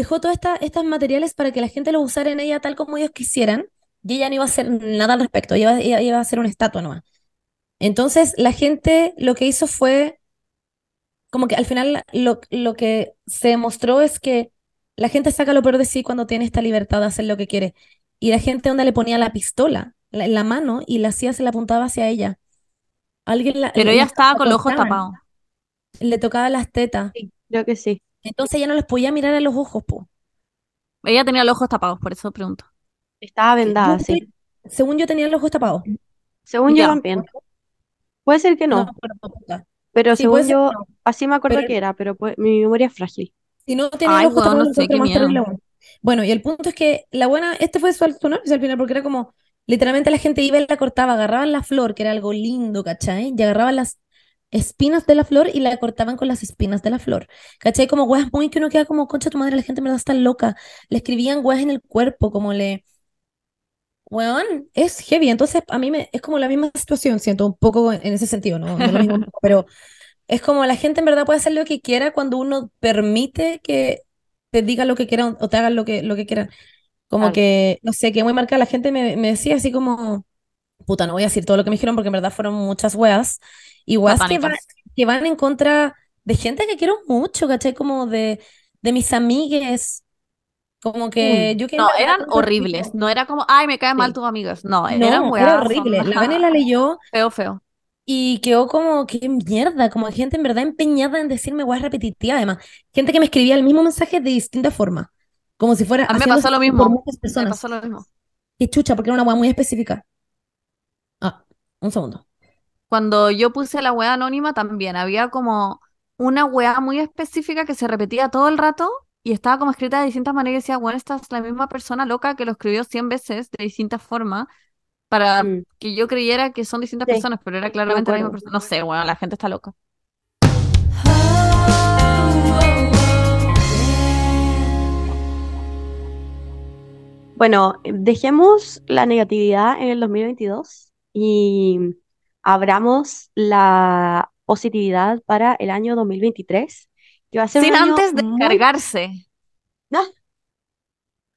dejó todos estos materiales para que la gente los usara en ella tal como ellos quisieran, y ella no iba a hacer nada al respecto, ella, iba- ella iba a hacer una estatua nomás. Entonces, la gente lo que hizo fue, como que al final lo, lo que se demostró es que la gente saca lo peor de sí cuando tiene esta libertad de hacer lo que quiere. Y la gente onda le ponía la pistola la- en la mano y la hacía, se la apuntaba hacia ella. Alguien la, Pero le- ella la estaba con los ojos tapados. le tocaba las tetas. Sí, creo que sí. Entonces ella no les podía mirar a los ojos, po. Ella tenía los ojos tapados, por eso pregunto. Estaba vendada, sí. según yo tenía los ojos tapados. Según yo Ya. también. Puede ser que No, no, pero Sí, según yo, no. así me acuerdo Pero- que era, pero pues, mi memoria es frágil. Si no tenía Ay, los ojos no tapados, sé, qué miedo. Bueno, y el punto es que la buena, este fue su análisis al final, porque era como, literalmente la gente iba y la cortaba, agarraban la flor, que era algo lindo, ¿cachai? Y agarraban las espinas de la flor y la cortaban con las espinas de la flor, ¿cachai? Como weas muy que uno queda como, concha tu madre, la gente en verdad está loca. Le escribían weas en el cuerpo, como le... Weón, es heavy, entonces a mí me, es como la misma situación, siento un poco en ese sentido, no, no lo mismo, pero es como la gente en verdad puede hacer lo que quiera cuando uno permite que te digan lo que quieran o te hagan lo que, lo que quieran. Como que, no sé, que muy marcada la gente me, me decía así como, puta, no voy a decir todo lo que me dijeron porque en verdad fueron muchas weas. Weas que, van, Satánicas. que van en contra de gente que quiero mucho, ¿cachai? Como de, de mis amigues. Como que yo que en No, eran horribles. No era como, ay, me caen mal Sí. tus amigas. No, eran No, era weas. horrible. son- La Vane la leyó Feo, feo. y quedó como, qué mierda, como gente en verdad empeñada en decirme weas repetitivas, además. Gente que me escribía el mismo mensaje de distinta forma. Como si fuera A mí me pasó lo mismo. por muchas Me pasó lo mismo. Qué chucha, porque era una wea muy específica. Ah, un segundo. Cuando yo puse la wea anónima también había como una wea muy específica que se repetía todo el rato y estaba como escrita de distintas maneras y decía, bueno, esta es la misma persona loca que lo escribió 100 veces de distintas formas para Mm. que yo creyera que son distintas Sí, personas, pero era claramente la misma persona. No sé, bueno, la gente está loca. Bueno, dejemos la negatividad en el 2022 y abramos la positividad para el año 2023, que va a ser un Sin año antes de muy- cargarse. No,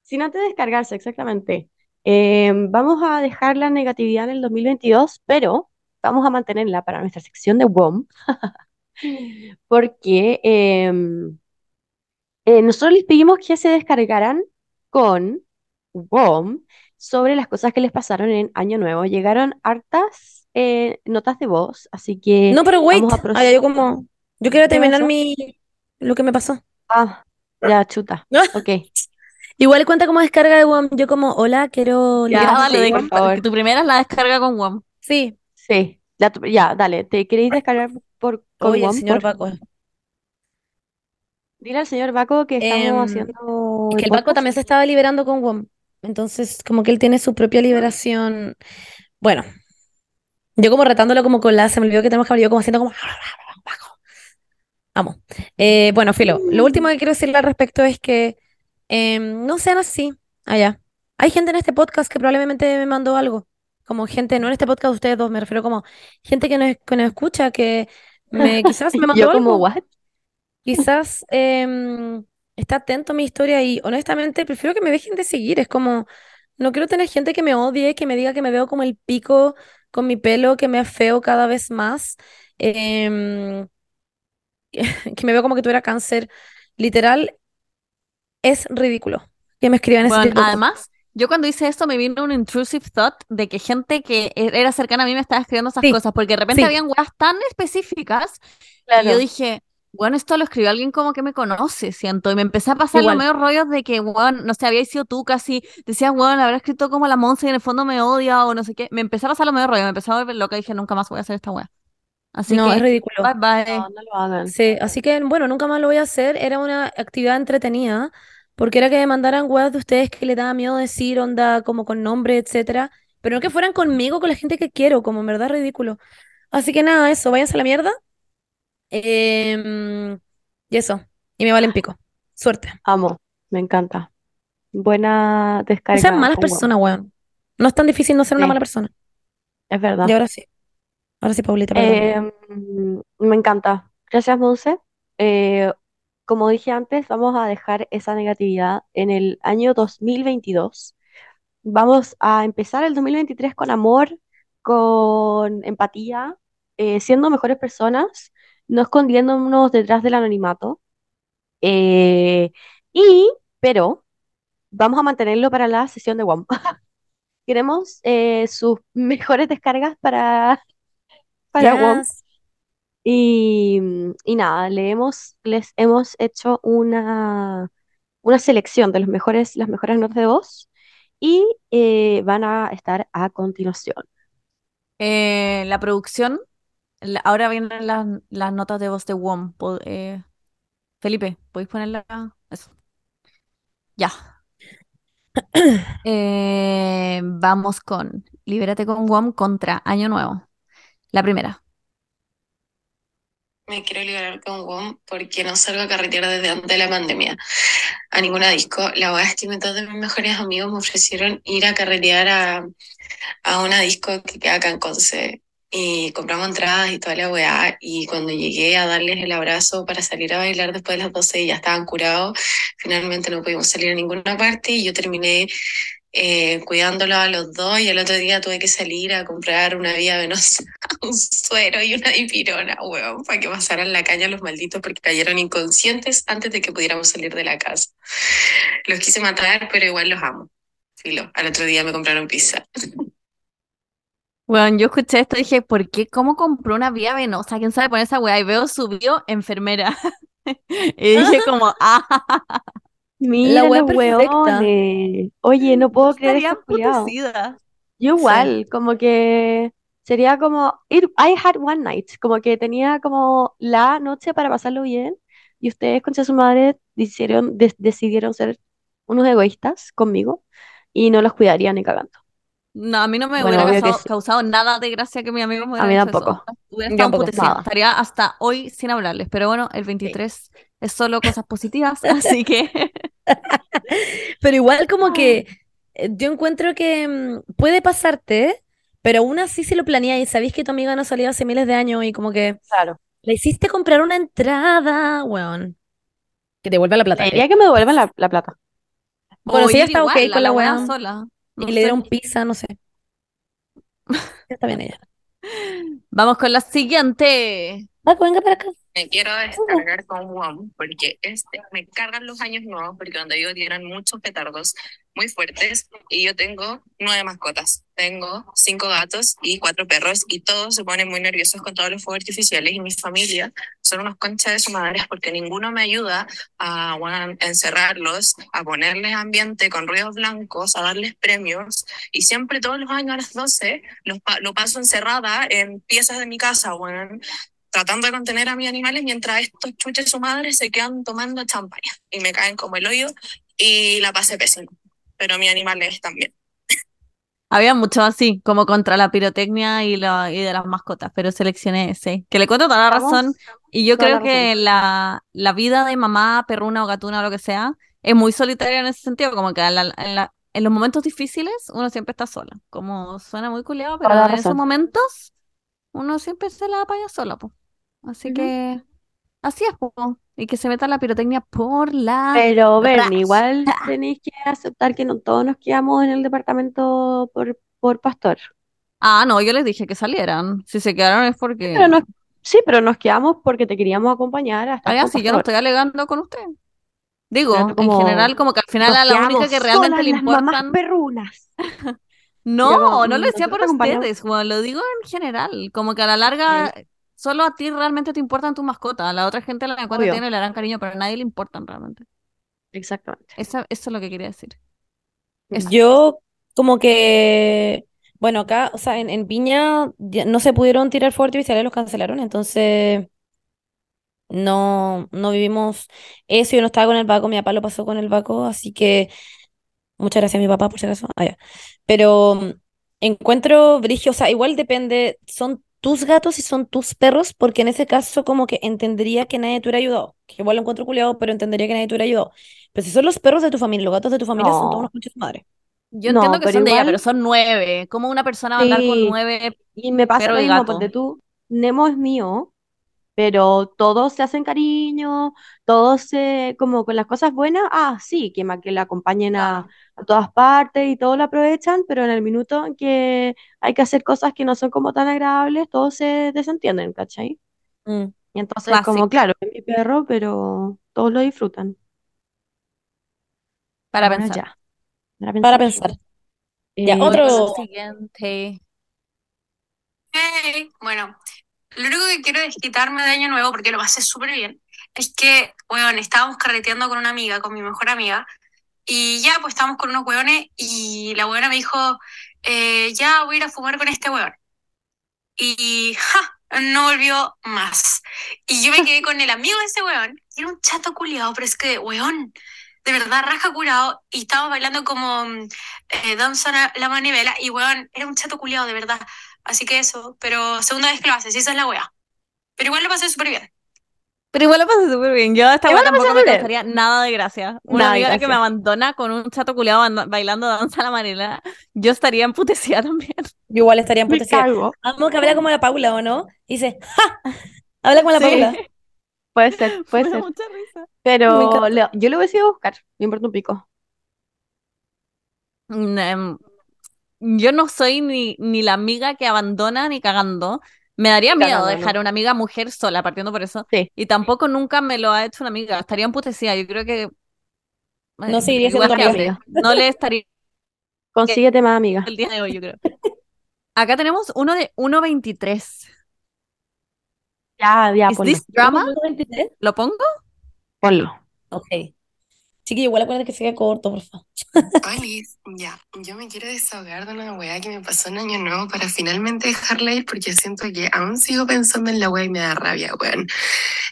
sin antes descargarse, exactamente. Eh, vamos a dejar la negatividad en el 2022, pero vamos a mantenerla para nuestra sección de WOM, porque em, eh, nosotros les pedimos que se descargaran con WOM sobre las cosas que les pasaron en Año Nuevo. Llegaron hartas eh, notas de voz, así que No, pero wait. vamos a Ah, yo como, yo quiero ¿Qué terminar pasó? mi, lo que me pasó. Ah, ya, chuta. No. Ok. Igual cuenta como descarga de WOM. Yo como, hola, quiero Ya, Ya, liberar- dale, sí, de- por favor. que tu primera es la descarga con WOM. Sí, Sí, ya, dale. ¿Te queréis descargar por, con oye, WOM? señor por- Baco. Dile al señor Baco que estamos Em, haciendo Es que el Baco también se estaba liberando con WOM. Entonces, como que él tiene su propia liberación. Bueno, yo como retándolo como con la, se me olvidó que tenemos que hablar, yo como haciendo como. Vamos. Eh, bueno, Filo, lo último que quiero decirle al respecto es que em, no sean así allá. Hay gente en este podcast que probablemente me mandó algo. Como gente, no en este podcast ustedes dos, me refiero como gente que nos, que nos escucha, que me, quizás me mandó Yo como, algo. ¿what? Quizás em, está atento a mi historia y honestamente prefiero que me dejen de seguir. Es como, no quiero tener gente que me odie, que me diga que me veo como el pico con mi pelo, que me afeo cada vez más, em, que me veo como que tuviera cáncer. Literal, es ridículo que me escriban ese Bueno, tipo de cosas. además, yo cuando hice esto me vino un intrusive thought de que gente que e- era cercana a mí me estaba escribiendo esas Sí, cosas, porque de repente sí. habían weas tan específicas y Claro. yo dije, bueno, esto lo escribió alguien como que me conoce, siento, y me empecé a pasar los Igual. medios rollos de que, weón, no sé, había sido tú casi, decías, weón, habrá escrito como la Monza y en el fondo me odia o no sé qué, me empecé a pasar los medios rollos, me empecé a volver loca y dije, nunca más voy a hacer esta wea. Así No, que, es ridículo. bye bye. No, no lo hagan. Sí, así que bueno, nunca más lo voy a hacer. Era una actividad entretenida, porque era que me mandaran weas de ustedes que le daba miedo decir, onda, como con nombre, etcétera. Pero no que fueran conmigo, con la gente que quiero, como en verdad ridículo. Así que nada, eso, váyanse a la mierda. Em, y eso, y me valen pico. Suerte. Amo, me encanta. Buena No descarga sean malas personas, weón. No es tan difícil no ser una Sí. mala persona. Es verdad. Y ahora sí. Ahora sí, Paulita. Eh, me encanta. Gracias, Monse. Eh, como dije antes, vamos a dejar esa negatividad en el año 2022. Vamos a empezar el 2023 con amor, con empatía, eh, siendo mejores personas, no escondiéndonos detrás del anonimato. Eh, y, pero, vamos a mantenerlo para la sesión de WOM. Queremos eh, sus mejores descargas para, para. Yes. Y, y nada, le hemos, les hemos hecho una, una selección de los mejores, las mejores notas de voz y eh, van a estar a continuación. Eh, la producción, ahora vienen las, las notas de voz de WOM. Eh, Felipe, ¿podéis ponerla? Eso. Ya. Eh, vamos con Libérate con WOM contra Año Nuevo. La primera. Me quiero liberar con WOM porque no salgo a carretera desde antes de la pandemia. A ninguna disco. La verdad es que dos de mis mejores amigos me ofrecieron ir a carretear a, a una disco que queda acá en Conce. Y compramos entradas y toda la weá. Y cuando llegué a darles el abrazo para salir a bailar después de las 12 y ya estaban curados, finalmente no pudimos salir a ninguna parte y yo terminé eh, cuidándolos a los dos y el otro día tuve que salir a comprar una vía venosa, un suero y una dipirona, weón, para que pasaran la caña los malditos porque cayeron inconscientes antes de que pudiéramos salir de la casa. Los quise matar, pero igual los amo. Filo, al otro día me compraron pizza. Bueno, yo escuché esto y dije, ¿por qué? ¿Cómo compró una vía venosa? ¿Quién sabe poner esa weá? Y veo subió enfermera. Y dije como, ah, Mira wea los perfecta. hueones. Oye, no puedo creer estaría. Yo igual, como que sería como it- I had one night, como que tenía como la noche para pasarlo bien y ustedes, concha de su madre, decidieron, decidieron ser unos egoístas conmigo y no los cuidaría ni cagando. No, a mí no me Bueno, hubiera causado, sí. causado nada de gracia que mi amigo me A mí hubiera hecho eso. tampoco. Hubiera estado. Estaría hasta hoy sin hablarles. Pero bueno, el 23 es solo cosas positivas, así que Pero igual como que eh, yo encuentro que mm, puede pasarte, pero aún así si lo planeas y sabéis que tu amiga no salió hace miles de años y como que Claro. le hiciste comprar una entrada, weón. Que te vuelva la plata. Diría que me devuelvan la, la plata. Bueno, o si ella está ok igual, a con la weá weá sola. Y le dieron pizza, no sé. Está bien ella. Vamos con la siguiente. Paco, venga para acá. Me quiero descargar con WOM porque este, me cargan los años nuevos porque donde vivo tienen muchos petardos muy fuertes y yo tengo nueve mascotas. Tengo cinco gatos y cuatro perros y todos se ponen muy nerviosos con todos los fuegos artificiales y mi familia son unos conchas de su madre porque ninguno me ayuda a bueno, encerrarlos, a ponerles ambiente con ruidos blancos, a darles premios y siempre todos los años a las 12 los lo paso encerrada en piezas de mi casa, bueno, tratando de contener a mis animales mientras estos chuches su madre se quedan tomando champaña y me caen como el hoyo y la pasé pésimo. Pero mis animales también. Había mucho así, como contra la pirotecnia y, la, y de las mascotas, pero seleccioné ese. Que le cuento toda la razón. Y yo creo la que la, la vida de mamá, perruna o gatuna o lo que sea, es muy solitaria en ese sentido. Como que a la- en, la- en los momentos difíciles uno siempre está sola. Como suena muy culiado, pero en esos momentos uno siempre se la apaña sola, po. Así Ujú. que así es, po. Y que se meta la pirotecnia por la Pero Bernie, raja. igual tenéis que aceptar que no todos nos quedamos en el departamento por, por pastor. Ah, no, yo les dije que salieran. Si se quedaron es porque... Pero nos, sí, pero nos quedamos porque te queríamos acompañar a estar Ah, ya, con sí, yo no pastor. estoy alegando con usted. Digo, en como general, como que al final Nos a la única quedamos que realmente solas le las mamás importan. perrunas. No, Ya, como, no lo decía nosotros por te acompañamos. ustedes, como lo digo en general. Como que a la larga, solo a ti realmente te importan tus mascotas. A la otra gente la encuentra tiene, le harán cariño, pero a nadie le importan realmente. Exactamente. Esa- eso es lo que quería decir. Eso. Yo como que Bueno, acá, o sea, en, en Viña no se pudieron tirar fuegos artificiales, los cancelaron, entonces no, no vivimos eso. Yo no estaba con el Baco, mi papá lo pasó con el Baco, así que muchas gracias a mi papá por si acaso. Ah, ya. Pero encuentro brigio, o sea, igual depende, son tus gatos y son tus perros, porque en ese caso como que entendería que nadie te hubiera ayudado, que igual lo encuentro culiado, pero entendería que nadie te hubiera ayudado. Pero si son los perros de tu familia, los gatos de tu familia, son todos No, unos conchas de madre. Yo no, entiendo que son de ella, pero son nueve. ¿Cómo una persona va a andar con nueve Y me pasa lo mismo, porque tú, Nemo es mío, pero todos se hacen cariño, todos se, como con las cosas buenas, ah, sí, que, que le acompañen a. a todas partes y todos lo aprovechan, pero en el minuto en que hay que hacer cosas que no son como tan agradables, todos se desentienden, ¿cachai? Mm, Y entonces, como, claro, es mi perro, pero todos lo disfrutan. Para Bueno, pensar. ya, para para pensar. Ya, Eh, otro. siguiente. Hey, bueno, lo único que quiero desquitarme de Año Nuevo, porque lo pasé súper bien, es que, bueno, estábamos carreteando con una amiga, con mi mejor amiga, y ya, pues estábamos con unos hueones, y la hueona me dijo, eh, ya voy a ir a fumar con este hueón. Y ja, no volvió más. Y yo me quedé con el amigo de ese que era un chato culiado, pero es que, weón, de verdad, raja curado, y estábamos bailando como eh, danza la, la manivela, y weón, era un chato culiado, de verdad. Así que eso, pero segunda vez que lo haces, esa es la wea. Pero igual lo pasé súper bien. Pero igual lo pasé súper bien. Yo a esta Igual weá lo pasé tampoco me causaría nada de gracia. Una Nada amiga que me abandona con un chato culiado bailando danza a la manera, yo estaría emputecida también. Yo igual estaría emputecida. Amo que habla como la Paula, ¿o no? Y dice, ¡ja! Habla como la Sí, Paula. Puede ser, puede me da ser. mucha risa. Pero le- yo lo hubiese ido a buscar, me importa un pico. Mm, em, Yo no soy ni, ni la amiga que abandona ni cagando. Me daría miedo dejar a una amiga mujer sola, partiendo por eso. Sí, Y tampoco nunca me lo ha hecho una amiga. Estaría emputecida. Yo creo que No eh, seguiría siendo que amiga. No le estaría consíguete más amiga. el día de hoy, yo creo. Acá tenemos uno de 1.23. Ya, ya, ¿Is ponlo, this drama? 1.23. ¿Lo pongo? ponlo. Ok. Chiqui, igual acuérdate que siga corto, por favor. Olis, ya, yo me quiero desahogar de una weá que me pasó en Año Nuevo para finalmente dejarla ir porque siento que aún sigo pensando en la weá y me da rabia, weón.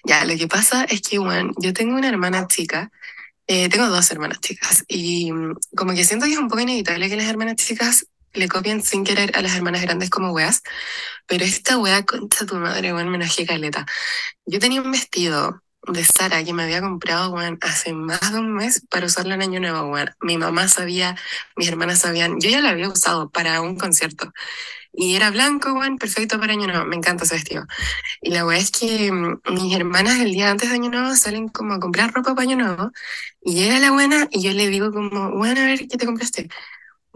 Ya, lo que pasa es que, weón, yo tengo una hermana chica, eh, tengo dos hermanas chicas y mm, como que siento que es un poco inevitable que las hermanas chicas le copien sin querer a las hermanas grandes como weas, pero esta wea, concha tu madre, weón, me enojé caleta. Yo tenía un vestido de Sara que me había comprado, weón, hace más de un mes para usarlo en Año Nuevo, weón. Mi mamá sabía, mis hermanas sabían, yo ya lo había usado para un concierto. Y era blanco, weón, perfecto para Año Nuevo. Me encanta ese vestido. Y la weá es que mm, mis hermanas el día antes de Año Nuevo salen como a comprar ropa para Año Nuevo. Y llega la buena y yo le digo como, bueno, a ver, ¿qué te compraste?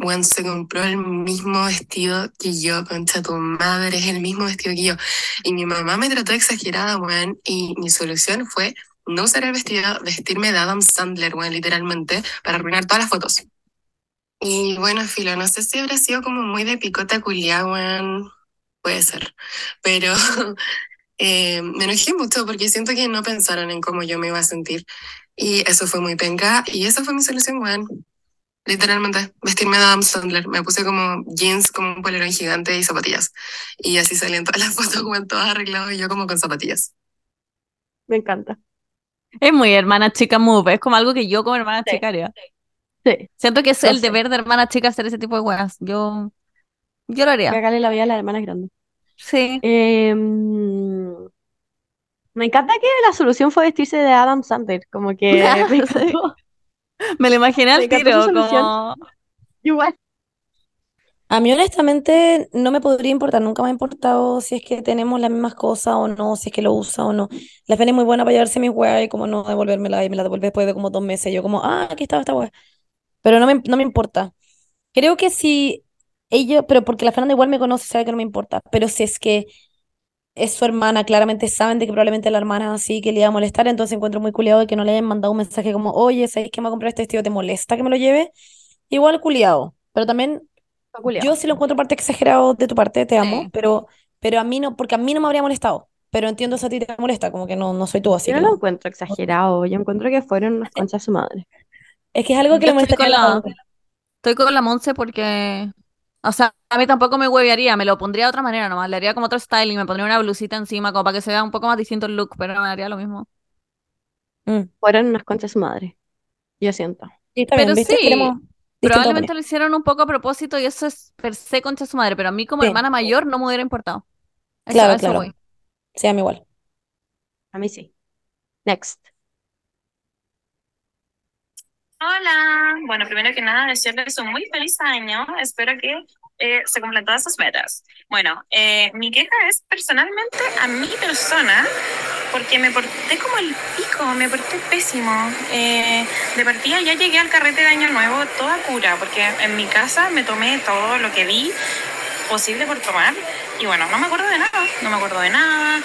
Juan se compró el mismo vestido que yo, concha tu madre, es el mismo vestido que yo. Y mi mamá me trató exagerada, weón, y mi solución fue no usar el vestido, vestirme de Adam Sandler, weón, literalmente, para arruinar todas las fotos. Y bueno, filo, no sé si habrá sido como muy de picota culiá, weón, puede ser, pero eh, me enojé mucho porque siento que no pensaron en cómo yo me iba a sentir. Y eso fue muy penca, y esa fue mi solución, weón. Literalmente, vestirme de Adam Sandler. Me puse como jeans, como un polerón gigante y zapatillas. Y así salían todas las fotos, weón, todas arregladas y yo como con zapatillas. Me encanta. Es muy hermana chica move. Es como algo que yo como hermana Sí. chica haría. Sí, Siento que es el sé. deber de hermana chica hacer ese tipo de weas. Yo, yo lo haría. cagarle la vida a las hermanas grandes. Sí. Eh, mm, me encanta que la solución fue vestirse de Adam Sandler, como que me Sí. encantó. Me lo imaginé al tiro, como... Igual. A mí honestamente no me podría importar, nunca me ha importado si es que tenemos las mismas cosas o no, si es que lo usa o no. La Fene es muy buena para llevarse mis weas y como no devolvérmela y me la devuelve después de como dos meses. Yo como, ah, aquí estaba esta wea. Pero no me, no me importa. Creo que si ella, pero porque la Fernanda igual me conoce, sabe que no me importa. Pero si es que es su hermana, claramente saben de que probablemente la hermana sí que le iba a molestar, entonces encuentro muy culiado de que no le hayan mandado un mensaje como, oye, ¿sabes que me voy a comprar este vestido? ¿Te molesta que me lo lleve? Igual culiado. Pero también culiao. yo sí lo encuentro parte exagerado de tu parte, te amo, Sí. pero, pero a mí no, porque a mí no me habría molestado. Pero entiendo si a ti te molesta, como que no, no soy tú, así Yo que no lo no. encuentro exagerado. Yo encuentro que fueron unas conchas de su madre. Es que es algo que Yo le estoy con a la la Monse porque O sea, a mí tampoco me huevearía, me lo pondría de otra manera nomás, le haría como otro styling, me pondría una blusita encima como para que se vea un poco más distinto el look, pero me haría lo mismo. Mm. Fueron unas conchas de su madre. Yo siento. Sí, Pero sí, Probablemente lo hicieron un poco a propósito y eso es per se concha de su madre, pero a mí como Sí. hermana mayor no me hubiera importado. Eso, Claro, eso claro. voy. Sí, a mí igual. A mí sí. Next. Hola, bueno, primero que nada, desearles un muy feliz año. Espero que eh, se cumplan todas sus metas. Bueno, eh, mi queja es personalmente a mi persona, porque me porté como el pico, me porté pésimo. Eh, de partida ya llegué al carrete de Año Nuevo toda cura, porque en mi casa me tomé todo lo que vi posible por tomar. Y bueno, no me acuerdo de nada, no me acuerdo de nada,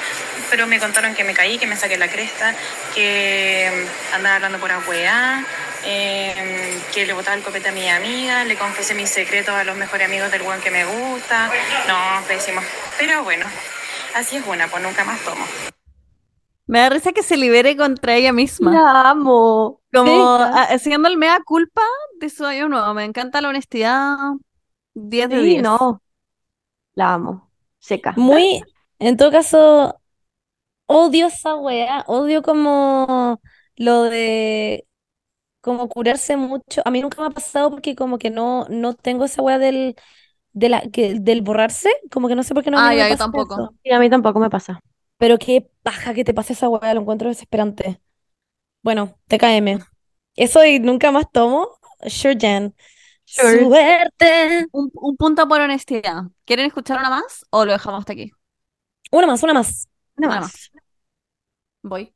pero me contaron que me caí, que me saqué la cresta, que mm, andaba hablando por weá, eh, que le botaba el copete a mi amiga, le confesé mis secretos a los mejores amigos del weón que me gusta. No, pésimo. Pero bueno, así es una, pues nunca más tomo. Me da risa que se libere contra ella misma. La amo. Como Sí. ah, haciendo el mea culpa de su año nuevo. Me encanta la honestidad. 10 de Sí, 10. no. La amo. Seca. Muy, en todo caso, odio esa weá, odio como lo de como curarse mucho. A mí nunca me ha pasado porque como que no, no tengo esa weá del, de la, que, del borrarse, como que no sé por qué no, a mí Ah, no me pasa tampoco. eso. Sí, a mí tampoco me pasa. Pero qué paja que te pase esa weá, lo encuentro desesperante. Bueno, TKM. Eso y nunca más tomo. Sure, Jan. Sure. Suerte. Un, un punto por honestidad. ¿Quieren escuchar una más o lo dejamos hasta aquí? Una más, una más. Una Una más. Voy.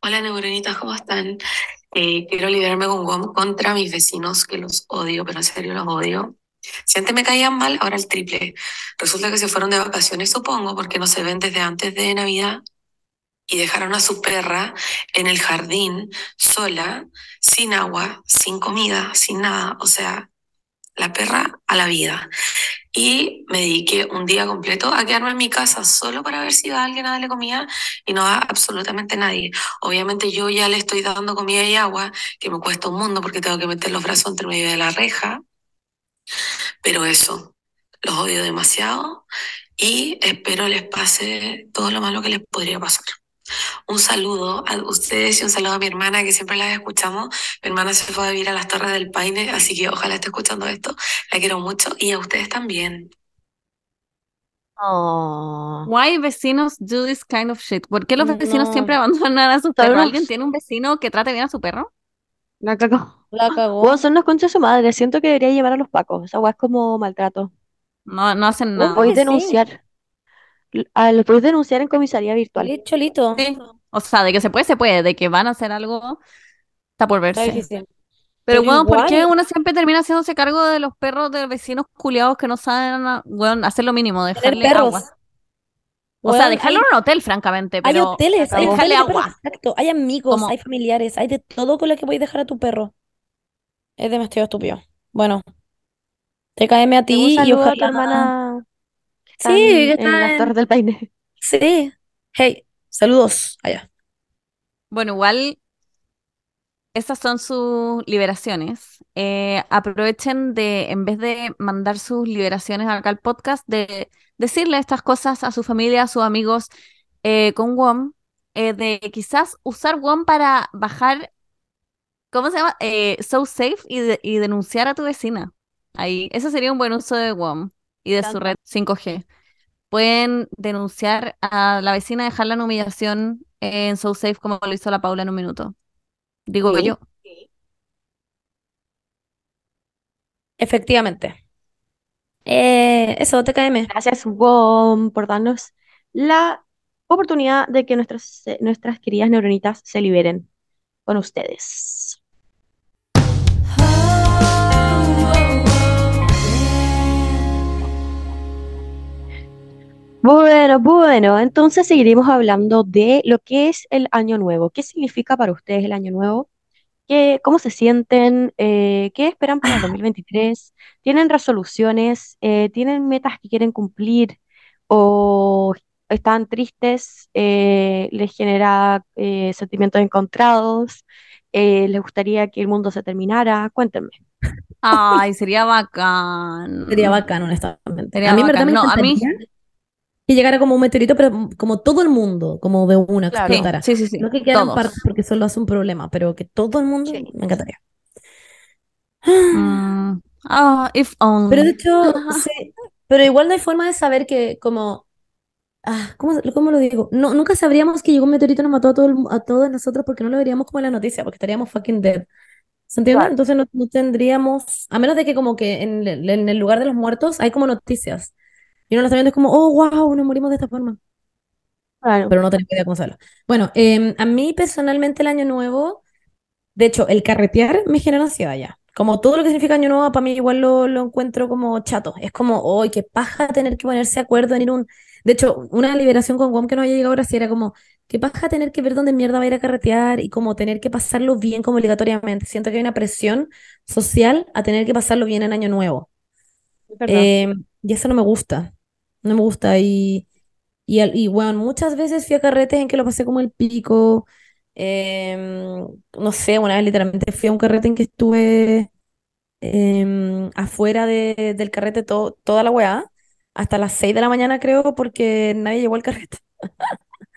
Hola neuronitas, ¿cómo están? Eh, quiero liberarme con Guam contra mis vecinos, que los odio, pero en serio los odio. Si antes me caían mal, ahora el triple. Resulta que se fueron de vacaciones, supongo, porque no se ven desde antes de Navidad y dejaron a su perra en el jardín, sola, sin agua, sin comida, sin nada. O sea, la perra a la vida. Y me dediqué un día completo a quedarme en mi casa solo para ver si va alguien a darle comida y no va absolutamente nadie. Obviamente yo ya le estoy dando comida y agua, que me cuesta un mundo porque tengo que meter los brazos entre medio de la reja, pero eso, los odio demasiado y espero les pase todo lo malo que les podría pasar. Un saludo a ustedes y un saludo a mi hermana que siempre la escuchamos. Mi hermana se fue a vivir a las Torres del Paine, así que ojalá esté escuchando esto. La quiero mucho y a ustedes también. Oh. Why vecinos do this kind of shit? ¿Por qué los vecinos No. siempre abandonan a sus perros? ¿Alguien tiene un vecino que trate bien a su perro? La cagó. La cagó. Bueno, son unas conchas de su madre. Siento que debería llamar a los pacos. Esa weá es como maltrato. No, no hacen nada. Podéis que sí. denunciar. A, los podéis denunciar en comisaría virtual. Cholito, cholito. Sí. O sea, de que se puede, se puede. De que van a hacer algo, está por Está verse. difícil. Pero, Pero weón, ¿por qué uno siempre termina haciéndose cargo de los perros de vecinos culiados que no saben, ah, weón, hacer lo mínimo, dejarle perros. agua? O sea, dejarlo hay- en un hotel, francamente, Hay hoteles, hay hoteles agua. exacto. Hay amigos, hay familiares, hay de todo con lo que podéis dejar a tu perro. Es demasiado estúpido. Bueno, TKM a Un ti y a ojalá. hermana que está Sí, en, las Torres del Paine. Sí. Hey, saludos allá. bueno, igual estas son sus liberaciones. Eh, aprovechen de, en vez de mandar sus liberaciones acá al podcast, de decirle estas cosas a su familia, a sus amigos eh, con WOM, eh, de quizás usar WOM para bajar, ¿cómo se llama? Eh, So Safe y, de- y denunciar a tu vecina. Ahí, ese sería un buen uso de WOM y de su red 5G. Pueden denunciar a la vecina, dejarla en humillación en So Safe como lo hizo la Paula en un minuto. Digo Sí. yo. Efectivamente. Eh, eso, TKM. Gracias, WOM, por darnos la oportunidad de que nuestras, eh, nuestras queridas neuronitas se liberen con ustedes. Bueno, bueno, entonces seguiremos hablando de lo que es el año nuevo. ¿Qué significa para ustedes el año nuevo? ¿Qué, cómo se sienten? Eh, ¿qué esperan para el 2023? ¿Tienen resoluciones? Eh, ¿tienen metas que quieren cumplir? ¿O están tristes? Eh, ¿les genera eh, sentimientos encontrados? Eh, ¿les gustaría que el mundo se terminara? Cuéntenme. Ay, sería bacán. Sería bacán, honestamente. Sería a mí, bacán. me No, a mí- que llegara como un meteorito, pero como todo el mundo, como de una, Claro. Explotara. sí, sí, sí. No que quedaran partes porque eso lo hace un problema, pero que todo el mundo Sí. me encantaría. Mm, Ah, if only. Pero de hecho, sí, pero igual no hay forma de saber que como, ah, ¿cómo, cómo lo digo? No, nunca sabríamos que llegó un meteorito y nos mató a, todo el a todos nosotros porque no lo veríamos como en la noticia, porque estaríamos fucking dead. ¿Se entiende? Claro. Entonces no, no tendríamos, a menos de que como que en en el lugar de los muertos hay como noticias. Y uno lo está viendo es como, oh, wow, nos morimos de esta forma. Claro. Pero no tenemos idea cómo hacerlo. Bueno, em, a mí personalmente el año nuevo, de hecho, el carretear me genera ansiedad ya. Como todo lo que significa año nuevo, para mí igual lo, lo encuentro como chato. Es como, ¡ay, qué paja tener que ponerse de acuerdo en ir un... De hecho, una liberación con Guam que no haya llegado ahora sí era como, qué paja tener que ver dónde mierda va a ir a carretear y como tener que pasarlo bien como obligatoriamente. Siento que hay una presión social a tener que pasarlo bien en año nuevo. Es. Eh, y eso no me gusta. No me gusta. Y, y, y muchas veces fui a carretes en que lo pasé como el pico. Em, no sé, una vez literalmente fui a un carrete en que estuve em, afuera de- del carrete to- toda la weá, hasta las 6 de la mañana creo, porque nadie llegó al carrete.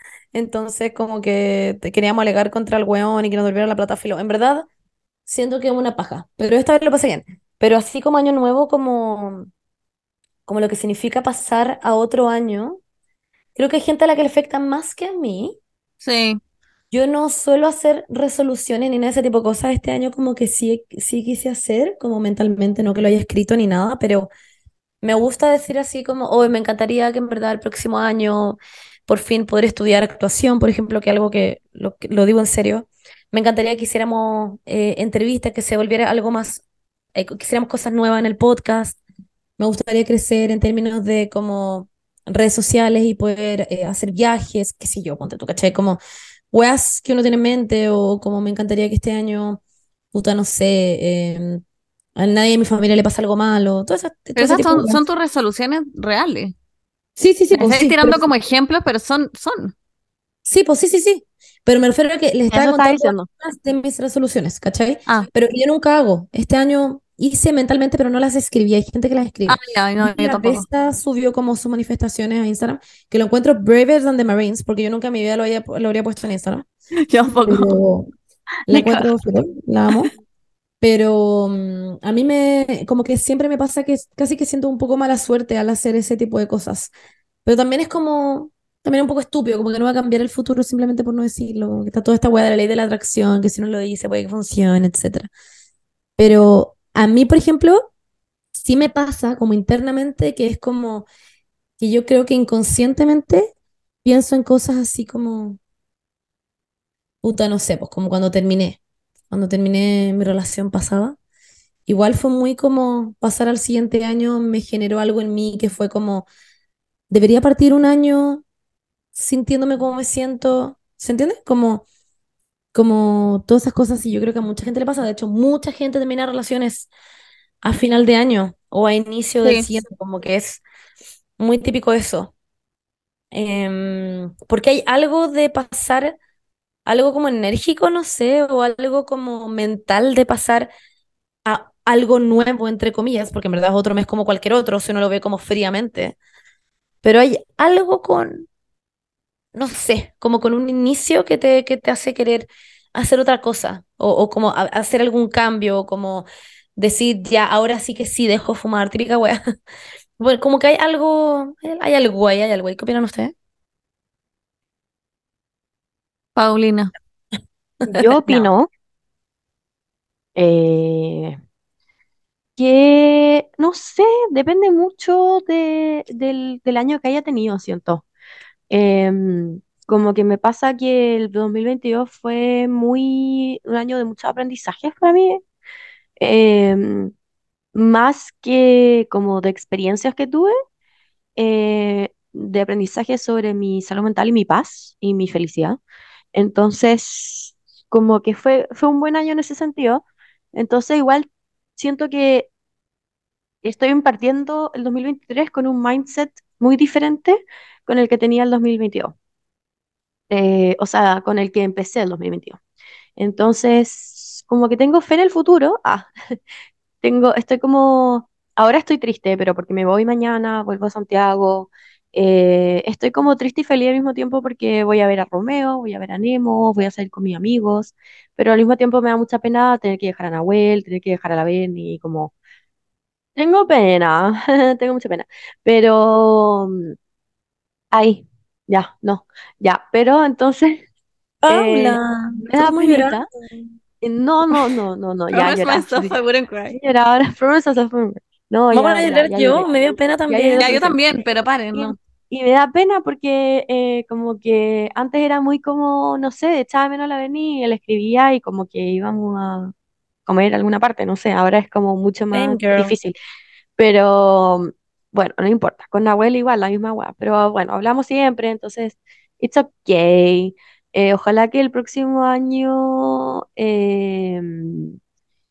Entonces, como que queríamos alegar contra el weón y que nos devolviera la plata filo. En verdad, siento que es una paja, pero esta vez lo pasé bien. Pero así como año nuevo, como como lo que significa pasar a otro año, creo que hay gente a la que le afecta más que a mí. Sí. Yo no suelo hacer resoluciones ni nada de ese tipo de cosas. Este año como que sí, sí quise hacer, como mentalmente, no que lo haya escrito ni nada, pero me gusta decir así como, hoy me encantaría que en verdad el próximo año por fin poder estudiar actuación, por ejemplo, que algo que lo, que- lo digo en serio. Me encantaría que hiciéramos eh, entrevistas, que se volviera algo más, eh, que hiciéramos cosas nuevas en el podcast. Me gustaría crecer en términos de como redes sociales y poder eh, hacer viajes, qué sé yo, ponte tú, ¿cachai? Como weas que uno tiene en mente o como me encantaría que este año, puta, no sé, em, a nadie de mi familia le pasa algo malo, eso, todo Pero esas son, tus resoluciones reales. Sí, sí, sí, Me pues estáis sí, tirando pero- como ejemplos, pero son, son. sí, pues sí, sí, sí. Pero me refiero a que les estaba contando de mis resoluciones, ¿cachai? Ah, Pero yo nunca hago. Este año hice mentalmente, pero no las escribí. Hay gente que las escribe. ya, no, que yo tampoco. Vesta subió como sus manifestaciones a Instagram, que lo encuentro braver than the Marines, porque yo nunca en mi vida lo, había- lo habría puesto en Instagram. Yo tampoco. La encuentro la amo. Pero mm, a mí me, como que siempre me pasa que casi que siento un poco mala suerte al hacer ese tipo de cosas. Pero también es como, también un poco estúpido, como que no va a cambiar el futuro simplemente por no decirlo, como que está toda esta weá de la ley de la atracción, que si no lo dice puede que funcione, etcétera. Pero a mí, por ejemplo, sí me pasa como internamente que es como que yo creo que inconscientemente pienso en cosas así como, puta, no sé, pues como cuando terminé, cuando terminé mi relación pasada. Igual fue muy como pasar al siguiente año me generó algo en mí que fue como, debería partir un año sintiéndome como me siento, ¿se entiende? Como, como todas esas cosas y yo creo que a mucha gente le pasa, de hecho mucha gente termina relaciones a final de año o a inicio del Sí. siguiente, como que es muy típico eso. Em, porque hay algo de pasar, algo como enérgico, no sé, o algo como mental de pasar a algo nuevo, entre comillas, porque en verdad es otro mes como cualquier otro, si uno lo ve como fríamente. Pero hay algo con, no sé, como con un inicio que te, que te hace querer hacer otra cosa, o, o como a- hacer algún cambio, o como decir, ya, ahora sí que sí dejo de fumar, típica wea. Bueno, como que hay algo, hay, algo ahí, hay algo ahí. ¿Qué opinan ustedes? Paulina. Yo opino eh, que, no sé, depende mucho de- del, del año que haya tenido, siento. Em, como que me pasa que el 2022 fue muy un año de muchos aprendizajes para mí, em, más que como de experiencias que tuve, eh, de aprendizaje sobre mi salud mental y mi paz y mi felicidad. Entonces, como que fue, fue un buen año en ese sentido. Entonces, igual siento que estoy impartiendo el 2023 con un mindset muy diferente con el que tenía el 2022. Eh, o sea, con el que empecé el 2022. Entonces, como que tengo fe en el futuro. Ah, tengo, estoy como, ahora estoy triste, pero porque me voy mañana, vuelvo a Santiago. Eh, estoy como triste y feliz al mismo tiempo porque voy a ver a Romeo, voy a ver a Nemo, voy a salir con mis amigos, pero al mismo tiempo me da mucha pena tener que dejar a Nahuel, tener que dejar a la Benny, como, tengo pena, tengo mucha pena, pero, mm, ahí, ya, no, ya, pero entonces, eh, me da ¿cómo llorar? penita. Eh, No, no, no, no, no, ya Promise llorar. myself I wouldn't cry. Llorar, promise myself I wouldn't cry. No, Vamos ya, a ya, llorar ya yo, lloré. me dio pena también. Ya, yo también, pero paren, Y, ¿no? y me da pena porque eh, como que antes era muy como, no sé, echaba de menos a la Beni, le escribía y como que íbamos a comer alguna parte, no sé, ahora es como mucho más difícil. Pero bueno, no importa, con Nahuel igual, la misma weá, pero bueno, hablamos siempre, entonces, it's okay. Eh, ojalá que el próximo año, em,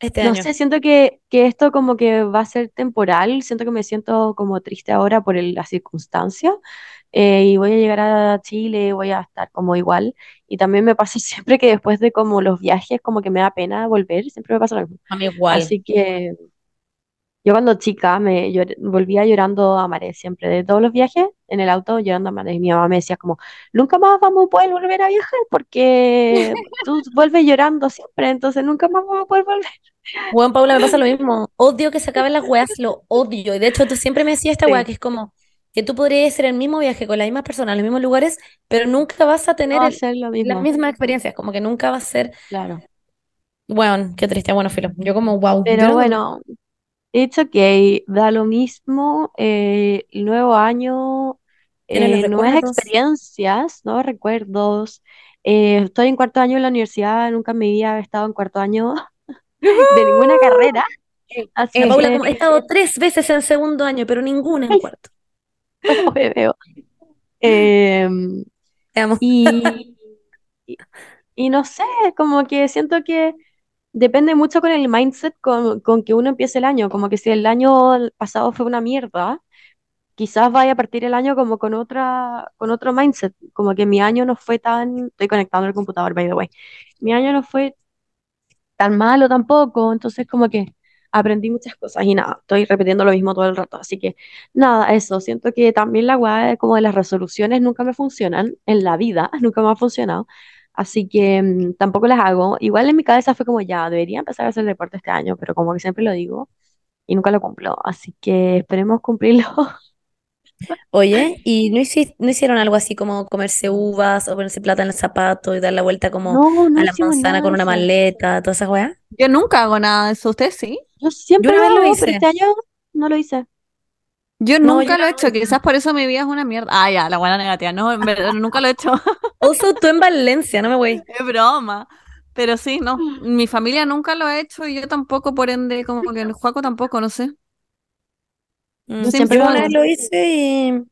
Este no año. sé, siento que, que esto como que va a ser temporal, siento que me siento como triste ahora por el- la circunstancia eh, y voy a llegar a Chile, voy a estar como igual y también me pasa siempre que después de como los viajes como que me da pena volver, siempre me pasa lo mismo. A mí igual. Así que yo cuando chica me llor- volvía llorando a mares siempre, de todos los viajes en el auto llorando a mares. Mi mamá me decía como, nunca más vamos a poder volver a viajar porque tú vuelves llorando siempre, entonces nunca más vamos a poder volver. Bueno, Paula, me pasa lo mismo. Odio que se acaben las weas, lo odio. Y de hecho, tú siempre me decías esta Sí. wea que es como que tú podrías hacer el mismo viaje con las mismas personas, en los mismos lugares, pero nunca vas a tener el- las mismas experiencias. Como que nunca va a ser. claro. Bueno, qué triste. Bueno, filo. Yo, como, wow. Pero bueno, it's okay, da lo mismo, eh, el nuevo año, eh, nuevas experiencias, nuevos recuerdos. Eh, estoy en cuarto año en la universidad, nunca en mi vida he estado en cuarto año de ninguna carrera, así La Paula, que como, he estado tres veces en segundo año, pero ninguna en cuarto. me veo. Em, y no sé, como que siento que depende mucho con el mindset con, con que uno empiece el año, como que si el año pasado fue una mierda, quizás vaya a partir el año como con otra, con otro mindset, como que mi año no fue tan, estoy conectando el computador, by the way, mi año no fue tan malo tampoco, entonces como que aprendí muchas cosas y nada, estoy repitiendo lo mismo todo el rato, así que nada, eso, siento que también la weá como de las resoluciones nunca me funcionan en la vida, nunca me ha funcionado, así que mm, tampoco las hago, igual en mi cabeza fue como ya, debería empezar a hacer deporte este año, pero como que siempre lo digo y nunca lo cumplo, así que esperemos cumplirlo. Oye, ¿y no, hici- no hicieron algo así como comerse uvas o ponerse plata en el zapato y dar la vuelta como No, no a la manzana nada con una eso. maleta, todas esas weas? Yo nunca hago nada de eso, ¿usted sí? Yo siempre Yo una lo vez lo hago, hice. pero este año no lo hice. Yo No, nunca yo lo he no. hecho, quizás por eso mi vida es una mierda. Ah, ya, la buena negativa. No, en verdad, nunca lo he hecho. Also, tú en Valencia, no me voy. Es broma. Pero sí, no. Mi familia nunca lo ha hecho y yo tampoco, por ende, como que el Juaco tampoco, no sé. Mm, Yo Sí, siempre una vez lo hice y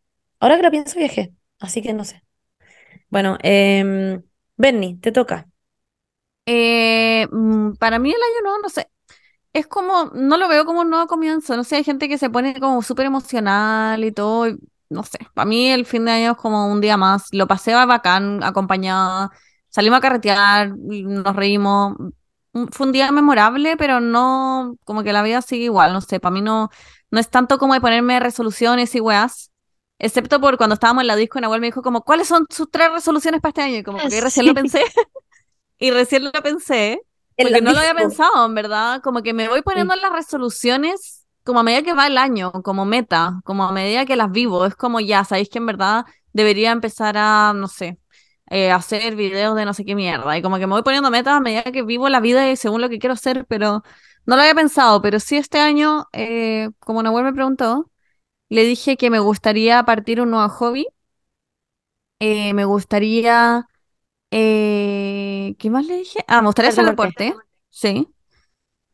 ahora que lo pienso viajé, así que no sé. Bueno, eh, Bernie, te toca. Eh, mm, para mí el año nuevo, no sé. Es como, no lo veo como un nuevo comienzo. No sé, hay gente que se pone como súper emocional y todo. y no sé, para mí el fin de año es como un día más. Lo pasé bacán, acompañada. Salimos a carretear, nos reímos. Mm, Fue un día memorable, pero no, como que la vida sigue igual. No sé, para mí no, no es tanto como de ponerme resoluciones y weas. Excepto por cuando estábamos en la disco, Nahuel me dijo como, ¿cuáles son sus tres resoluciones para este año? Y como que recién lo Sí. pensé. Y recién lo pensé. Porque no lo había pensado, en verdad. Como que me voy poniendo las resoluciones como a medida que va el año, como meta, como a medida que las vivo. Es como ya, sabéis que en verdad debería empezar a, no sé, eh, hacer videos de no sé qué mierda. Y como que me voy poniendo metas a medida que vivo la vida y según lo que quiero hacer, pero no lo había pensado. Pero sí este año, eh, como Nahuel me preguntó, le dije que me gustaría partir un nuevo hobby. Eh, me gustaría... Eh, ¿qué más le dije? Ah, me gustaría Hacer deporte. deporte. Sí.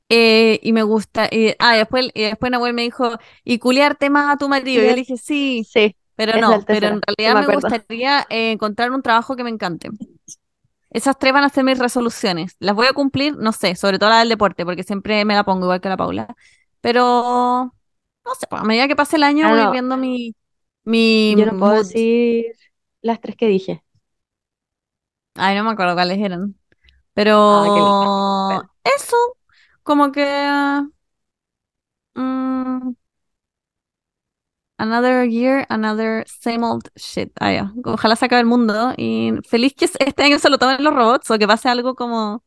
Eh, y me gusta. y- ah, y después, y después Nahuel me dijo, y culiarte más a tu marido. Y yo le dije, sí, Sí, pero no. Pero en realidad me gustaría eh, encontrar un trabajo que me encante. Esas tres van a ser mis resoluciones. Las voy a cumplir, no sé, sobre todo la del deporte, porque siempre me la pongo igual que la Paula. Pero, no sé, pues, a medida que pase el año Ah, voy no. viendo mi, mi Yo no puedo decir las tres que dije. Ay, no me acuerdo cuáles eran. Ah. Pero eso, como que Mm, another year, another same old shit. Ah. Ojalá se acabe el mundo y feliz que este año se lo tomen los robots o que pase algo como,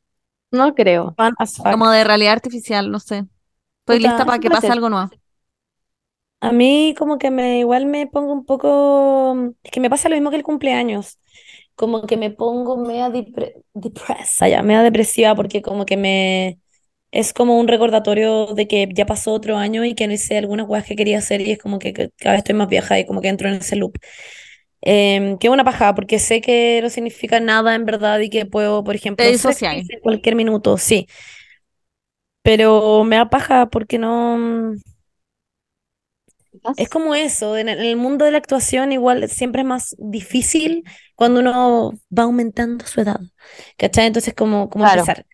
No creo. Como de realidad artificial, no sé. Estoy Puta, lista para que pase algo nuevo. A mí como que me igual me pongo un poco, es que me pasa lo mismo que el cumpleaños, como que me pongo media depre depresa, ya, media depresiva porque como que me es como un recordatorio de que ya pasó otro año y que no hice algunas cosas que quería hacer y es como que, que cada vez estoy más vieja y como que entro en ese loop. Em, que una paja porque sé que no significa nada en verdad y que puedo, por ejemplo, en cualquier minuto, sí, pero me da paja porque no... Es como eso, en el, mundo de la actuación igual siempre es más difícil cuando uno va aumentando su edad, ¿cachai? Entonces como, como Claro. empezar.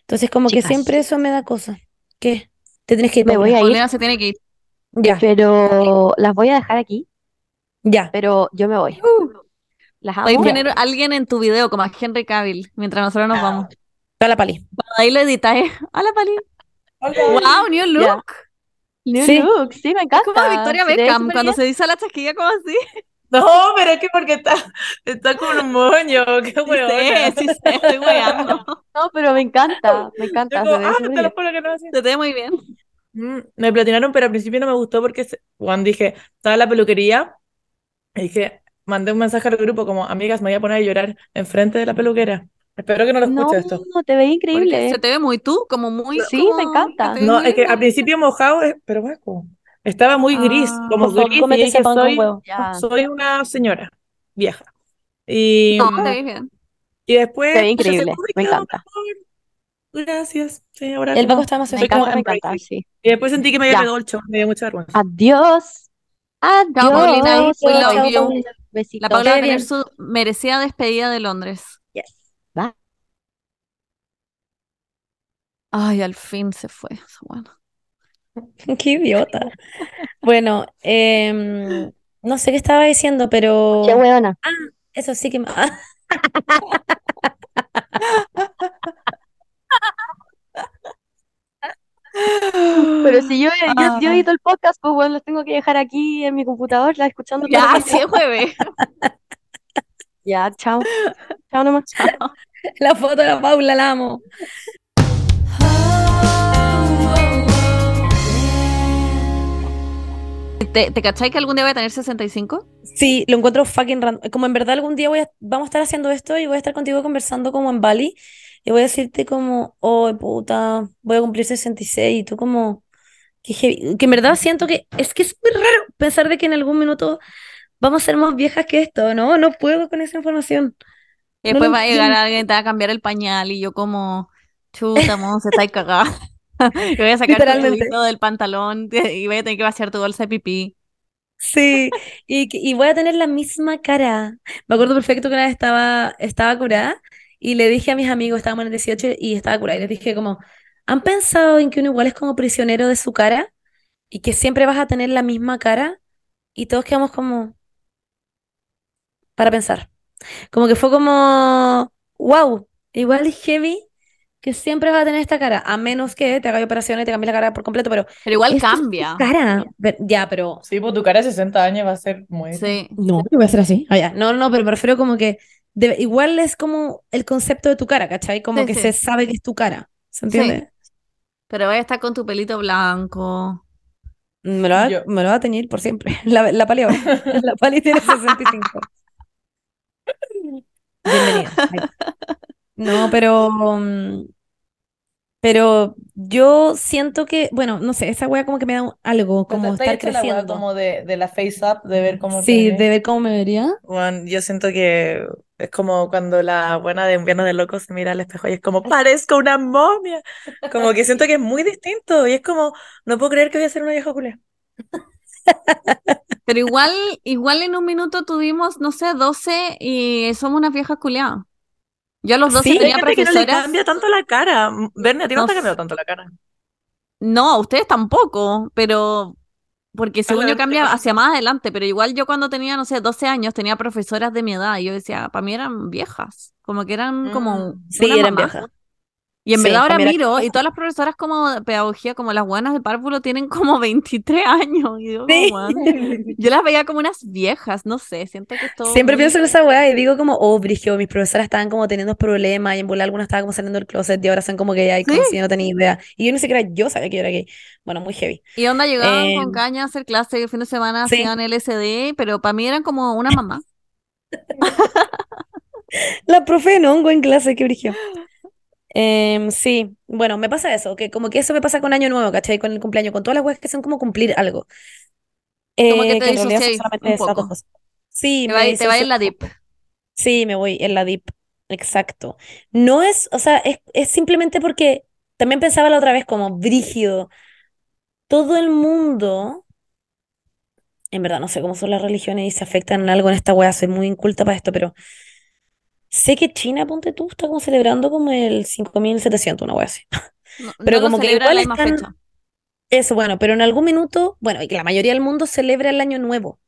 Entonces como que Chicas. siempre eso me da cosa. ¿Qué? Te tienes que ir, Me voy a ir, se tiene que ir. Ya, pero las voy a dejar aquí, ya. pero yo me voy. Las Puedes amo. poner a alguien en tu video como a Henry Cavill mientras nosotros nos vamos. Toda la pali. Ahí lo editáis. Hola, Pali. Wow, new look. Ya. New Sí. look, sí, me encanta. Como Victoria Beckham cuando bien. se dice la chasquilla como así. No, pero es que porque está, está con un moño, qué Sí sé, sí sé, estoy weando. No, pero me encanta, me encanta, como, ah, te lo bien. juro que no así. Se te ve muy bien. Mm, me platinaron, pero al principio no me gustó porque cuando dije, estaba en la peluquería, y dije, mandé un mensaje al grupo como, amigas, me voy a poner a llorar enfrente de la peluquera. Espero que no lo No, escuche esto. te ve Porque increíble. se te ve muy tú, como muy. Sí, me como encanta. te ves No, es que al principio mojado, eh, pero guapo. Estaba muy gris, Ah. como Por favor, gris, y dije, soy, soy una señora vieja. Y, No, te ves bien. y después, te ve se increíble, me me encanta. Gracias. Sí, ahora El como- Paco está más Me como encanta, me encanta, sí. Y después sentí que me había pegado el show, me dio mucha vergüenza. Adiós. Chao, Paulina. Adiós. Chao. Paulina. La. Paula va a tener su merecida despedida de Londres. Ay, al fin se fue. Bueno. Qué idiota. Bueno, em, no sé qué estaba diciendo, pero Qué hueona. eso sí que me... ah, Pero si yo, yo, yo Ah. edito el podcast, pues bueno, los tengo que dejar aquí en mi computador, la escuchando Ya, sí, es jueves. Ya, chao. Chao nomás. La foto de la Paula, la amo. ¿Te, te cachai que algún día voy a tener 65? Sí, lo encuentro fucking random. Como en verdad algún día voy a, vamos a estar haciendo esto y voy a estar contigo conversando como en Bali y voy a decirte como, oh, puta, voy a cumplir 66 y tú como, que, que en verdad siento que es que es muy raro pensar de que en algún minuto vamos a ser más viejas que esto, ¿no? No puedo con esa información. Y después va a llegar alguien y te va a cambiar el pañal y yo como, chuta, se está ahí cagada. Y voy a sacar dedito del pantalón y voy a tener que vaciar tu bolsa de pipí. Sí, y voy a tener la misma cara. Me acuerdo perfecto que una vez estaba, estaba curada y le dije a mis amigos, estábamos en el 18 y estaba curada, y les dije como, ¿han pensado en que uno igual es como prisionero de su cara y que siempre vas a tener la misma cara? Y todos quedamos como, para pensar. Como que fue como, wow, igual es heavy que siempre vas a tener esta cara, a menos que te hagas operaciones y te cambies la cara por completo, pero Pero igual cambia. cara. Ya, pero Sí, pues tu cara de 60 años va a ser muy... Sí. no, que voy a ser así. Ah, ya. No, no, pero me refiero como que igual es como el concepto de tu cara, ¿cachai? Como Sí, que sí. se sabe que es tu cara. ¿Se entiende? Pero voy a estar con tu pelito blanco. Me lo va, me lo va a teñir por siempre. La, la Pali ahora. La Pali tiene 65. Bienvenida. No, pero. mm, Pero yo siento que, bueno, no sé, esa wea como que me da algo, como ¿Te- te has estar hecho la creciendo. como de, de la face up, de ver cómo Sí, de ver cómo me vería. Bueno, yo siento que es como cuando la buena de Invierno de Locos se mira al espejo y es como, parezco una momia. Como que siento que es muy distinto y es como, no puedo creer que voy a ser una vieja culia. Pero igual, igual en un minuto tuvimos, no sé, 12 y somos unas viejas culiadas. Yo a los 12 Sí. Hay tenía que no le profesoras. cambia tanto la cara. Verne, a ti no, No te ha cambiado tanto la cara. No, a ustedes tampoco, pero porque según yo cambia hacia más adelante, pero igual yo cuando tenía, no sé, 12 años tenía profesoras de mi edad y yo decía, para mí eran viejas, como que eran como Mm. Sí, eran mamá. viejas. Y en Sí, verdad ahora cambiar la miro, y todas las profesoras como de pedagogía, como las buenas de párvulo, tienen como 23 años. Y Sí. "Weón". Yo las veía como unas viejas, no sé, siento que todo Siempre muy- pienso en esa weá y digo como, oh, Brigio, mis profesoras estaban como teniendo problemas y en volar algunas estaban como saliendo del closet y ahora son como gay y como Sí. si yo no tenía idea. Y yo ni siquiera yo sabía que yo era gay. Bueno, muy heavy. Y onda llegaban con Em, caña a hacer clase y el fin de semana hacían LSD, pero para mí eran como una mamá. La profe no, hongo en clase, qué brigio. Em, sí, bueno, me pasa eso, que como que eso me pasa con Año Nuevo, ¿cachai? Con el cumpleaños, con todas las weas que son como cumplir algo. Como que Eh, te que en realidad son disociáis solamente un esas dos poco. cosas. Sí, Te me va, te va disocio en la un dip. poco. Sí, me voy en la deep, exacto. No es, o sea, es, es simplemente porque también pensaba la otra vez como brígido. Todo el mundo, en verdad no sé cómo son las religiones y se afectan en algo en esta wea, soy muy inculta para esto, pero sé que China, ponte tú, está como celebrando como el 5700, una wea así. No, Pero no como que igual están, fecha. eso bueno, pero en algún minuto, bueno, y que la mayoría del mundo celebra el año nuevo.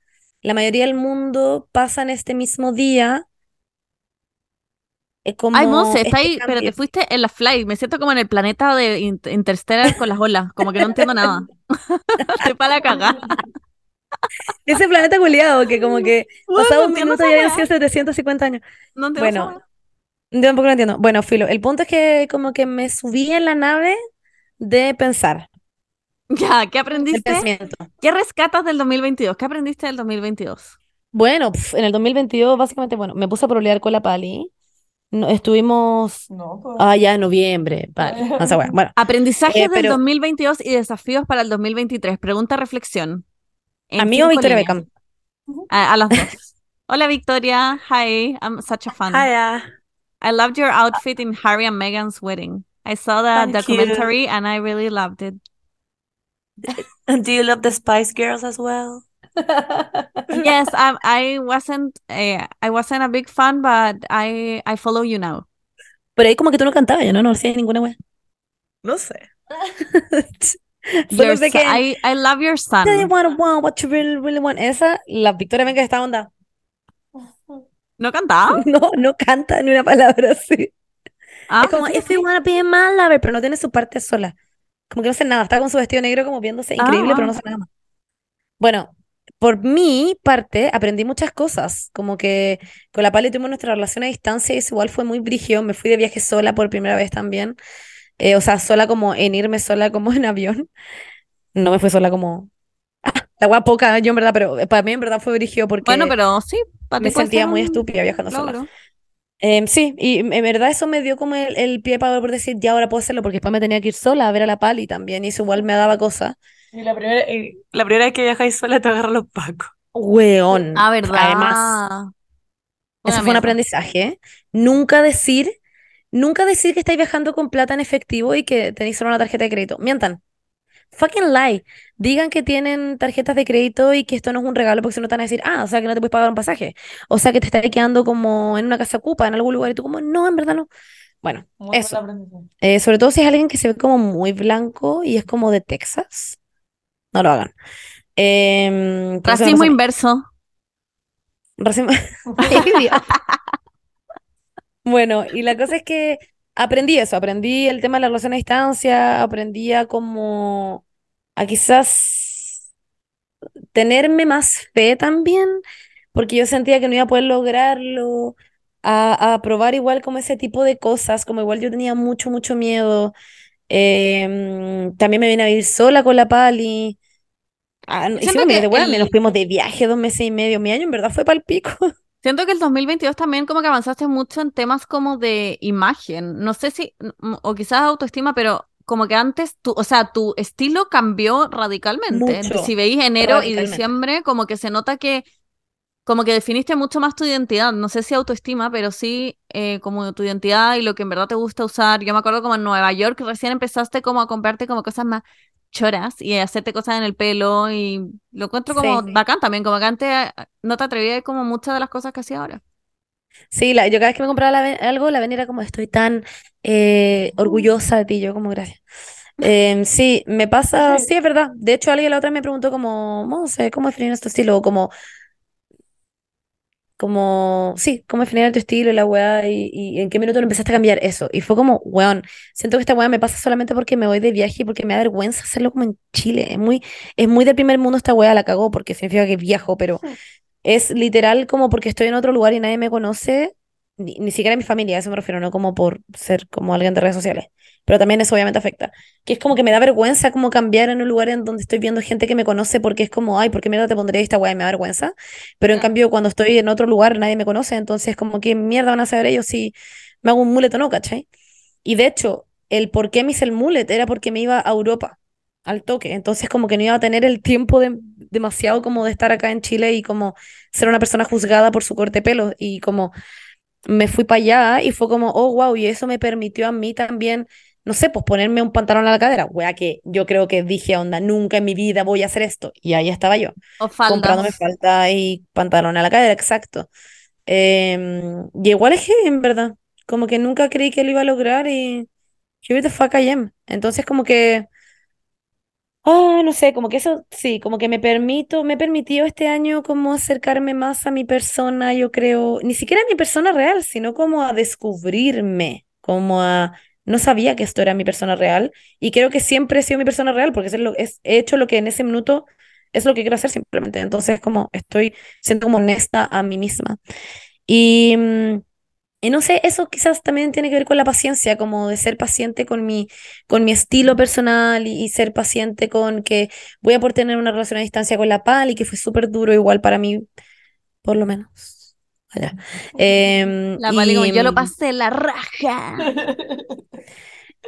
La mayoría del mundo pasa en este mismo día, es Ay, Monse, como está este ahí, pero te fuiste en la flight. Me siento como en el planeta de In- Interstellar con las olas, como que no entiendo nada. Estoy para la cagada. Ese planeta culiado que como que Bueno, pasaba un minuto y habían weá. sido 750 años. No Bueno, yo tampoco lo entiendo. Bueno, filo, el punto es que como que me subí en la nave de pensar, Ya, ¿qué aprendiste? ¿Qué rescatas del 2022? ¿Qué aprendiste del 2022? Bueno, pf, en el 2022 básicamente, bueno, me puse a prolear con la Pali. No, estuvimos, No, pues. ah, ya en noviembre, vale, no sé, bueno, bueno, Aprendizajes eh, del pero 2022 y desafíos para el 2023. Pregunta, reflexión. En amigo cinco Victoria líneas. Beckham. A, a las dos. Hola, Victoria. Hi, I'm such a fan. Hiya. I loved your outfit in Harry and Meghan's wedding. I saw the Thank you. documentary and I really loved it. And do you love the Spice Girls as well? Yes, I I wasn't eh, I wasn't a big fan, but I I follow you now. Pero ahí como que tú no cantabas, yo no, no hacía ninguna wea. No sé. Solo sé que I I love your son. wanna want what you really, really want? Esa, la Victoria venga esta onda. ¿No cantaba? No, no canta ni una palabra así. Ah, Es como, if you wanna be my lover, pero no tiene su parte sola. Como que no hace nada, está con su vestido negro como viéndose Ah, increíble, pero no hace nada más. Bueno, por mi parte, aprendí muchas cosas, como que con la Pali tuvimos nuestra relación a distancia y eso igual fue muy brígido, me fui de viaje sola por primera vez también, Eh, o sea, sola como en irme sola como en avión, no me fui sola como, la poca, yo en verdad, pero para mí en verdad fue Bueno, porque pero sí, para me sentía muy estúpida viajando sola. logro. Em, sí, y en verdad eso me dio como el, el pie para poder decir, ya ahora puedo hacerlo, porque después me tenía que ir sola a ver a la Pali también, y eso igual me daba cosa. Y la primera, la primera vez que viajáis sola te agarran los pacos. Weón. Ah, Además, ¿verdad? eso Una fue un aprendizaje. Nunca decir, nunca decir que estáis viajando con plata en efectivo y que tenéis solo una tarjeta de crédito. Mientan. Fucking lie. Digan que tienen tarjetas de crédito y que esto no es un regalo porque si no te van a decir, ah, o sea que no te puedes pagar un pasaje. O sea que te estás quedando como en una casa ocupa, en algún lugar y tú como, no, en verdad no. Bueno, Muy eso. Eh, sobre todo si es alguien que se ve como muy blanco y es como de Texas. No lo hagan. Em, Racismo inverso. Racismo-. Bueno, y la cosa es que aprendí eso, aprendí el tema de la relación a distancia, aprendí a como a quizás tenerme más fe también, porque yo sentía que no iba a poder lograrlo, a, a probar igual como ese tipo de cosas, como igual yo tenía mucho, mucho miedo. Em, también me vine a vivir sola con la Pali. Ah, hicimos que de nos fuimos de viaje dos meses y medio. Mi año en verdad fue pal pico. siento que el 2022 también como que avanzaste mucho en temas como de imagen. No sé si, o quizás autoestima, pero como que antes, tu, o sea, tu estilo cambió radicalmente. Mucho, Si veis enero y diciembre, como que se nota que como que definiste mucho más tu identidad, no sé si autoestima, pero sí eh, como tu identidad y lo que en verdad te gusta usar. Yo me acuerdo como en Nueva York recién empezaste como a comprarte como cosas más choras y hacerte cosas en el pelo y lo encuentro como Sí. bacán también, como que antes eh, no te atrevías como muchas de las cosas que hacía ahora. Sí, la, yo cada vez que me compraba la algo, la Veni era como, estoy tan eh, orgullosa de ti, yo como, gracias. Em, sí, me pasa, sí, es verdad. De hecho, alguien la otra me preguntó como, no sé, ¿cómo definir tu estilo? O como, como, sí, cómo definir tu estilo y la weá, y, y en qué minuto lo empezaste a cambiar eso. Y fue como, weón, siento que esta weá me pasa solamente porque me voy de viaje y porque me da vergüenza hacerlo como en Chile. Es muy, es muy del primer mundo esta weá, la cagó porque significa que viajo, pero es literal como porque estoy en otro lugar y nadie me conoce, ni, ni siquiera mi familia, a eso me refiero, no como por ser como alguien de redes sociales. Pero también eso obviamente afecta. Que es como que me da vergüenza como cambiar en un lugar en donde estoy viendo gente que me conoce porque es como, ay, ¿por qué mierda te pondré esta weá? Me da vergüenza. Pero en cambio, cuando estoy en otro lugar, nadie me conoce, entonces como, ¿qué mierda van a saber ellos si me hago un mullet o no, cachai? Y de hecho, el por qué me hice el mullet era porque me iba a Europa al toque. Entonces como que no iba a tener el tiempo de, demasiado como de estar acá en Chile y como ser una persona juzgada por su corte de pelo. Y como me fui para allá y fue como, oh, wow, y eso me permitió a mí también, no sé, pues ponerme un pantalón a la cadera. Wea, que yo creo que dije, onda, nunca en mi vida voy a hacer esto. Y ahí estaba yo, O comprándome falda y pantalón a la cadera, exacto. Em, y igual es que, en verdad, como que nunca creí que lo iba a lograr y here the fuck I am. Entonces como que... Ah, no sé, como que eso sí, como que me permito, me permitió este año como acercarme más a mi persona, yo creo, ni siquiera a mi persona real, sino como a descubrirme, como a, no sabía que esto era mi persona real y creo que siempre he sido mi persona real porque es lo, es, he hecho lo que en ese minuto es lo que quiero hacer simplemente, entonces como estoy siendo como honesta a mí misma. Y, mm, y no sé, eso quizás también tiene que ver con la paciencia, como de ser paciente con mi, con mi estilo personal y, y ser paciente con que voy a poder tener una relación a distancia con la Pal y que fue súper duro igual para mí, por lo menos. Allá. Em, La como, y, yo lo pasé la raja.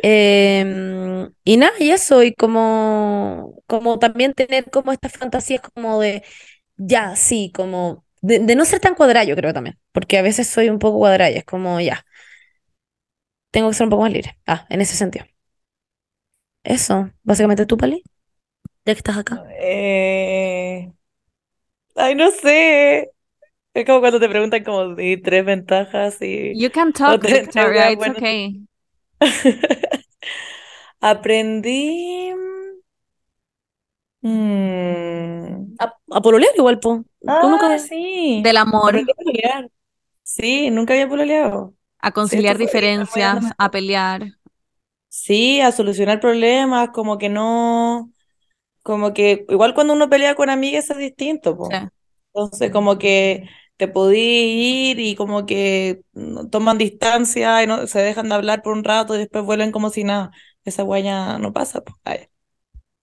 em, y nada, y eso, y como, como también tener como estas fantasías como de, ya, sí, como de, de no ser tan cuadrada, yo creo también, porque a veces soy un poco cuadrada, y es como, ya, tengo que ser un poco más libre. Ah, en ese sentido. Eso, básicamente tú, Pali, ya que estás acá. Eh, Ay, no sé. Es como cuando te preguntan como de tres ventajas y... You can talk, Victoria, it's buenos- okay. Aprendí... mm, A, a pololear igual, po. Tú nunca... Ah, sí. Del amor. Sí, nunca había pololeado. a conciliar fue diferencias, a pelear. Sí, a solucionar problemas, como que no... Como que igual cuando uno pelea con amigas es distinto, po. Sí. Entonces, como que te podí ir y como que toman distancia y no, se dejan de hablar por un rato y después vuelven como si nada. Esa guaya no pasa. po. Ay.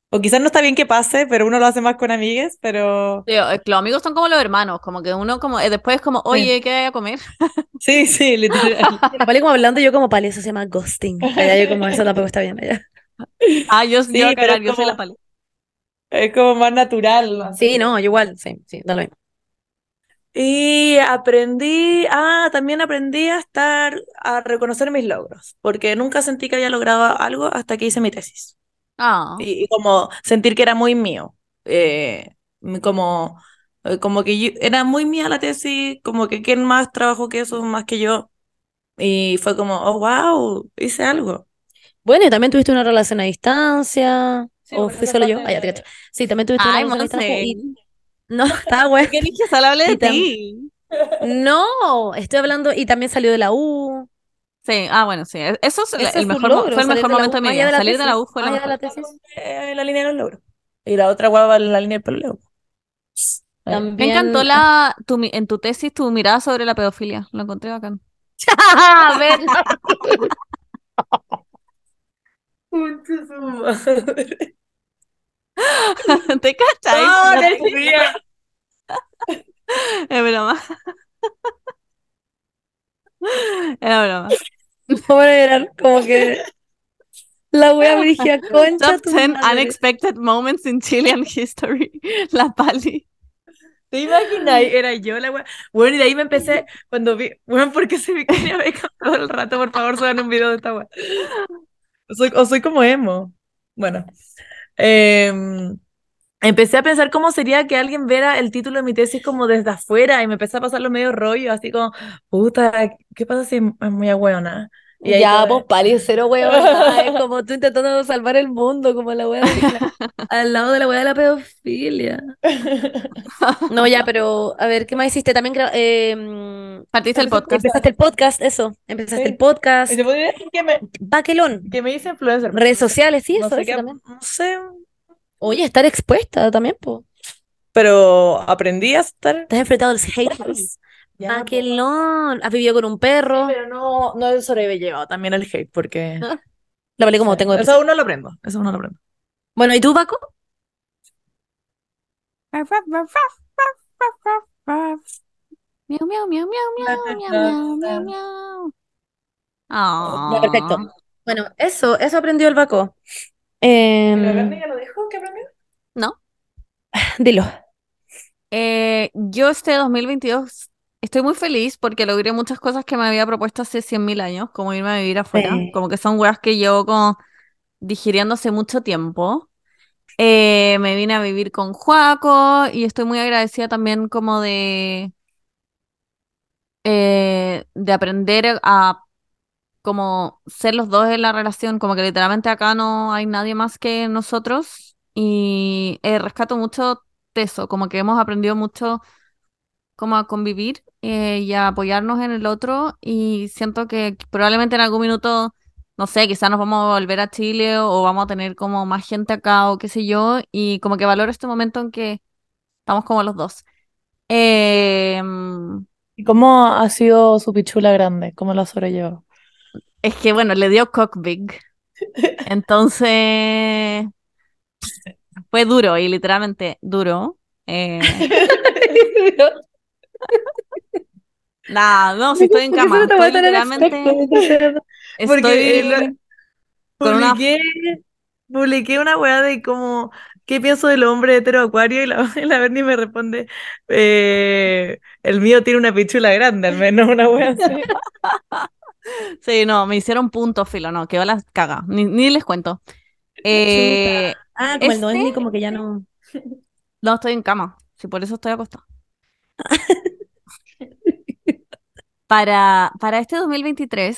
O quizás no está bien que pase, pero uno lo hace más con amigas, pero Sí, Los amigos son como los hermanos, como que uno como eh, después es como, oye, ¿qué hay a comer? sí, sí, literal. La Pali como hablando, yo como Pali, eso se llama ghosting. Allá yo como, eso tampoco está bien, allá. Ah, yo, Sí, yo, yo soy la pali. Es como más natural. así. Sí, no, yo igual, sí, sí, da lo mismo. Y aprendí, ah, también aprendí a estar, a reconocer mis logros, porque nunca sentí que había logrado algo hasta que hice mi tesis. Ah, y, y como sentir que era muy mío. Eh, como, eh, como que yo- era muy mía la tesis, como que quién más trabajó que eso más que yo. Y fue como, oh, wow, hice algo. Bueno, y también tuviste una relación a distancia. Sí, ¿O fui solo yo? parte- Ah, ya te. Sí, también tuviste una ay, relación a distancia. Y- No, estaba bueno. ¿Qué dije? Solo hablé de ti. No, estoy hablando, y también salió de la U. Sí, ah, bueno, sí. Eso es el, Ese mejor, logro, fue el mejor momento de mi vida. Salir de la U fue de la tesis. La línea de los logros. Y la otra guava en la línea del pololeo. Me También. encantó la, tu, mi- en tu tesis tu mirada sobre la pedofilia. Lo encontré bacán. A ver, ¿Te cachai? ¡No, No te-! Es broma. Es broma. No voy a llorar, como que la wea brigia, concha Top tu 10 madre. unexpected moments in Chilean history. La pali. ¿Te imaginas? Era yo la wea. Bueno, y de ahí me empecé, cuando vi, bueno, porque se me quería ver todo el rato, por favor, suban un video de esta wea. Soy, o soy como emo. Bueno, em, empecé a pensar cómo sería que alguien viera el título de mi tesis como desde afuera y me empecé a pasar los medio rollo, así como, puta, ¿qué pasa si es muy ahueona? Y ahí Ya, pues Pali, cero. Es como tú intentando salvar el mundo, como la la- al lado de la weá de la pedofilia. No, ya, pero a ver, ¿qué más hiciste? También eh, Partiste el podcast. empezaste el podcast, eso. Empezaste Sí. el podcast. Y podría decir que me, Baquelón. que me hice influencer. Redes sociales, sí, No eso, sé eso qué- también. no sé, Oye, estar expuesta también, po. Pero aprendí a estar. Te has enfrentado a los haters. Ya, ah. Has vivido con un perro. Pero no, no he sobrellevado también el hate porque. ¿Ah? Lo vale como tengo. Eso uno lo aprendo. Eso uno lo aprendo. Bueno, ¿y tú, Paco? Miau, miau, miau, miau, miau, miau, miau, miau, Perfecto. Bueno, eso, eso aprendió el baco Em, ya lo dijo? ¿Qué aprendió? ¿No? dilo. Eh, yo este 2022 estoy muy feliz porque logré muchas cosas que me había propuesto hace 100.000 años, como irme a vivir afuera, Sí. como que son weas que llevo como digiriendo hace mucho tiempo. Eh, me vine a vivir con Joaco y estoy muy agradecida también como de, eh, de aprender a como ser los dos en la relación, como que literalmente acá no hay nadie más que nosotros y eh, rescato mucho eso, como que hemos aprendido mucho como a convivir eh, y a apoyarnos en el otro y siento que probablemente en algún minuto, no sé, quizás nos vamos a volver a Chile o vamos a tener como más gente acá o qué sé yo y como que valoro este momento en que estamos como los dos. Em, ¿Y cómo ha sido su pichula grande? ¿Cómo lo ha sobrellevado? Es que bueno, le dio cock big. Entonces fue duro y literalmente duro. Eh, nada, no, si estoy en cama, estoy literalmente, Porque estoy con una publiqué, publiqué una weá de como qué pienso del hombre hetero acuario y la, la Berni me responde eh, el mío tiene una pichula grande, al menos una weá así. Sí, no, me hicieron punto filo, no, quedó la caga, ni, ni les cuento. Eh, Ah, como el este- Noemi, como que ya no. no, estoy en cama, sí, por eso estoy acostada. Para, para este 2023,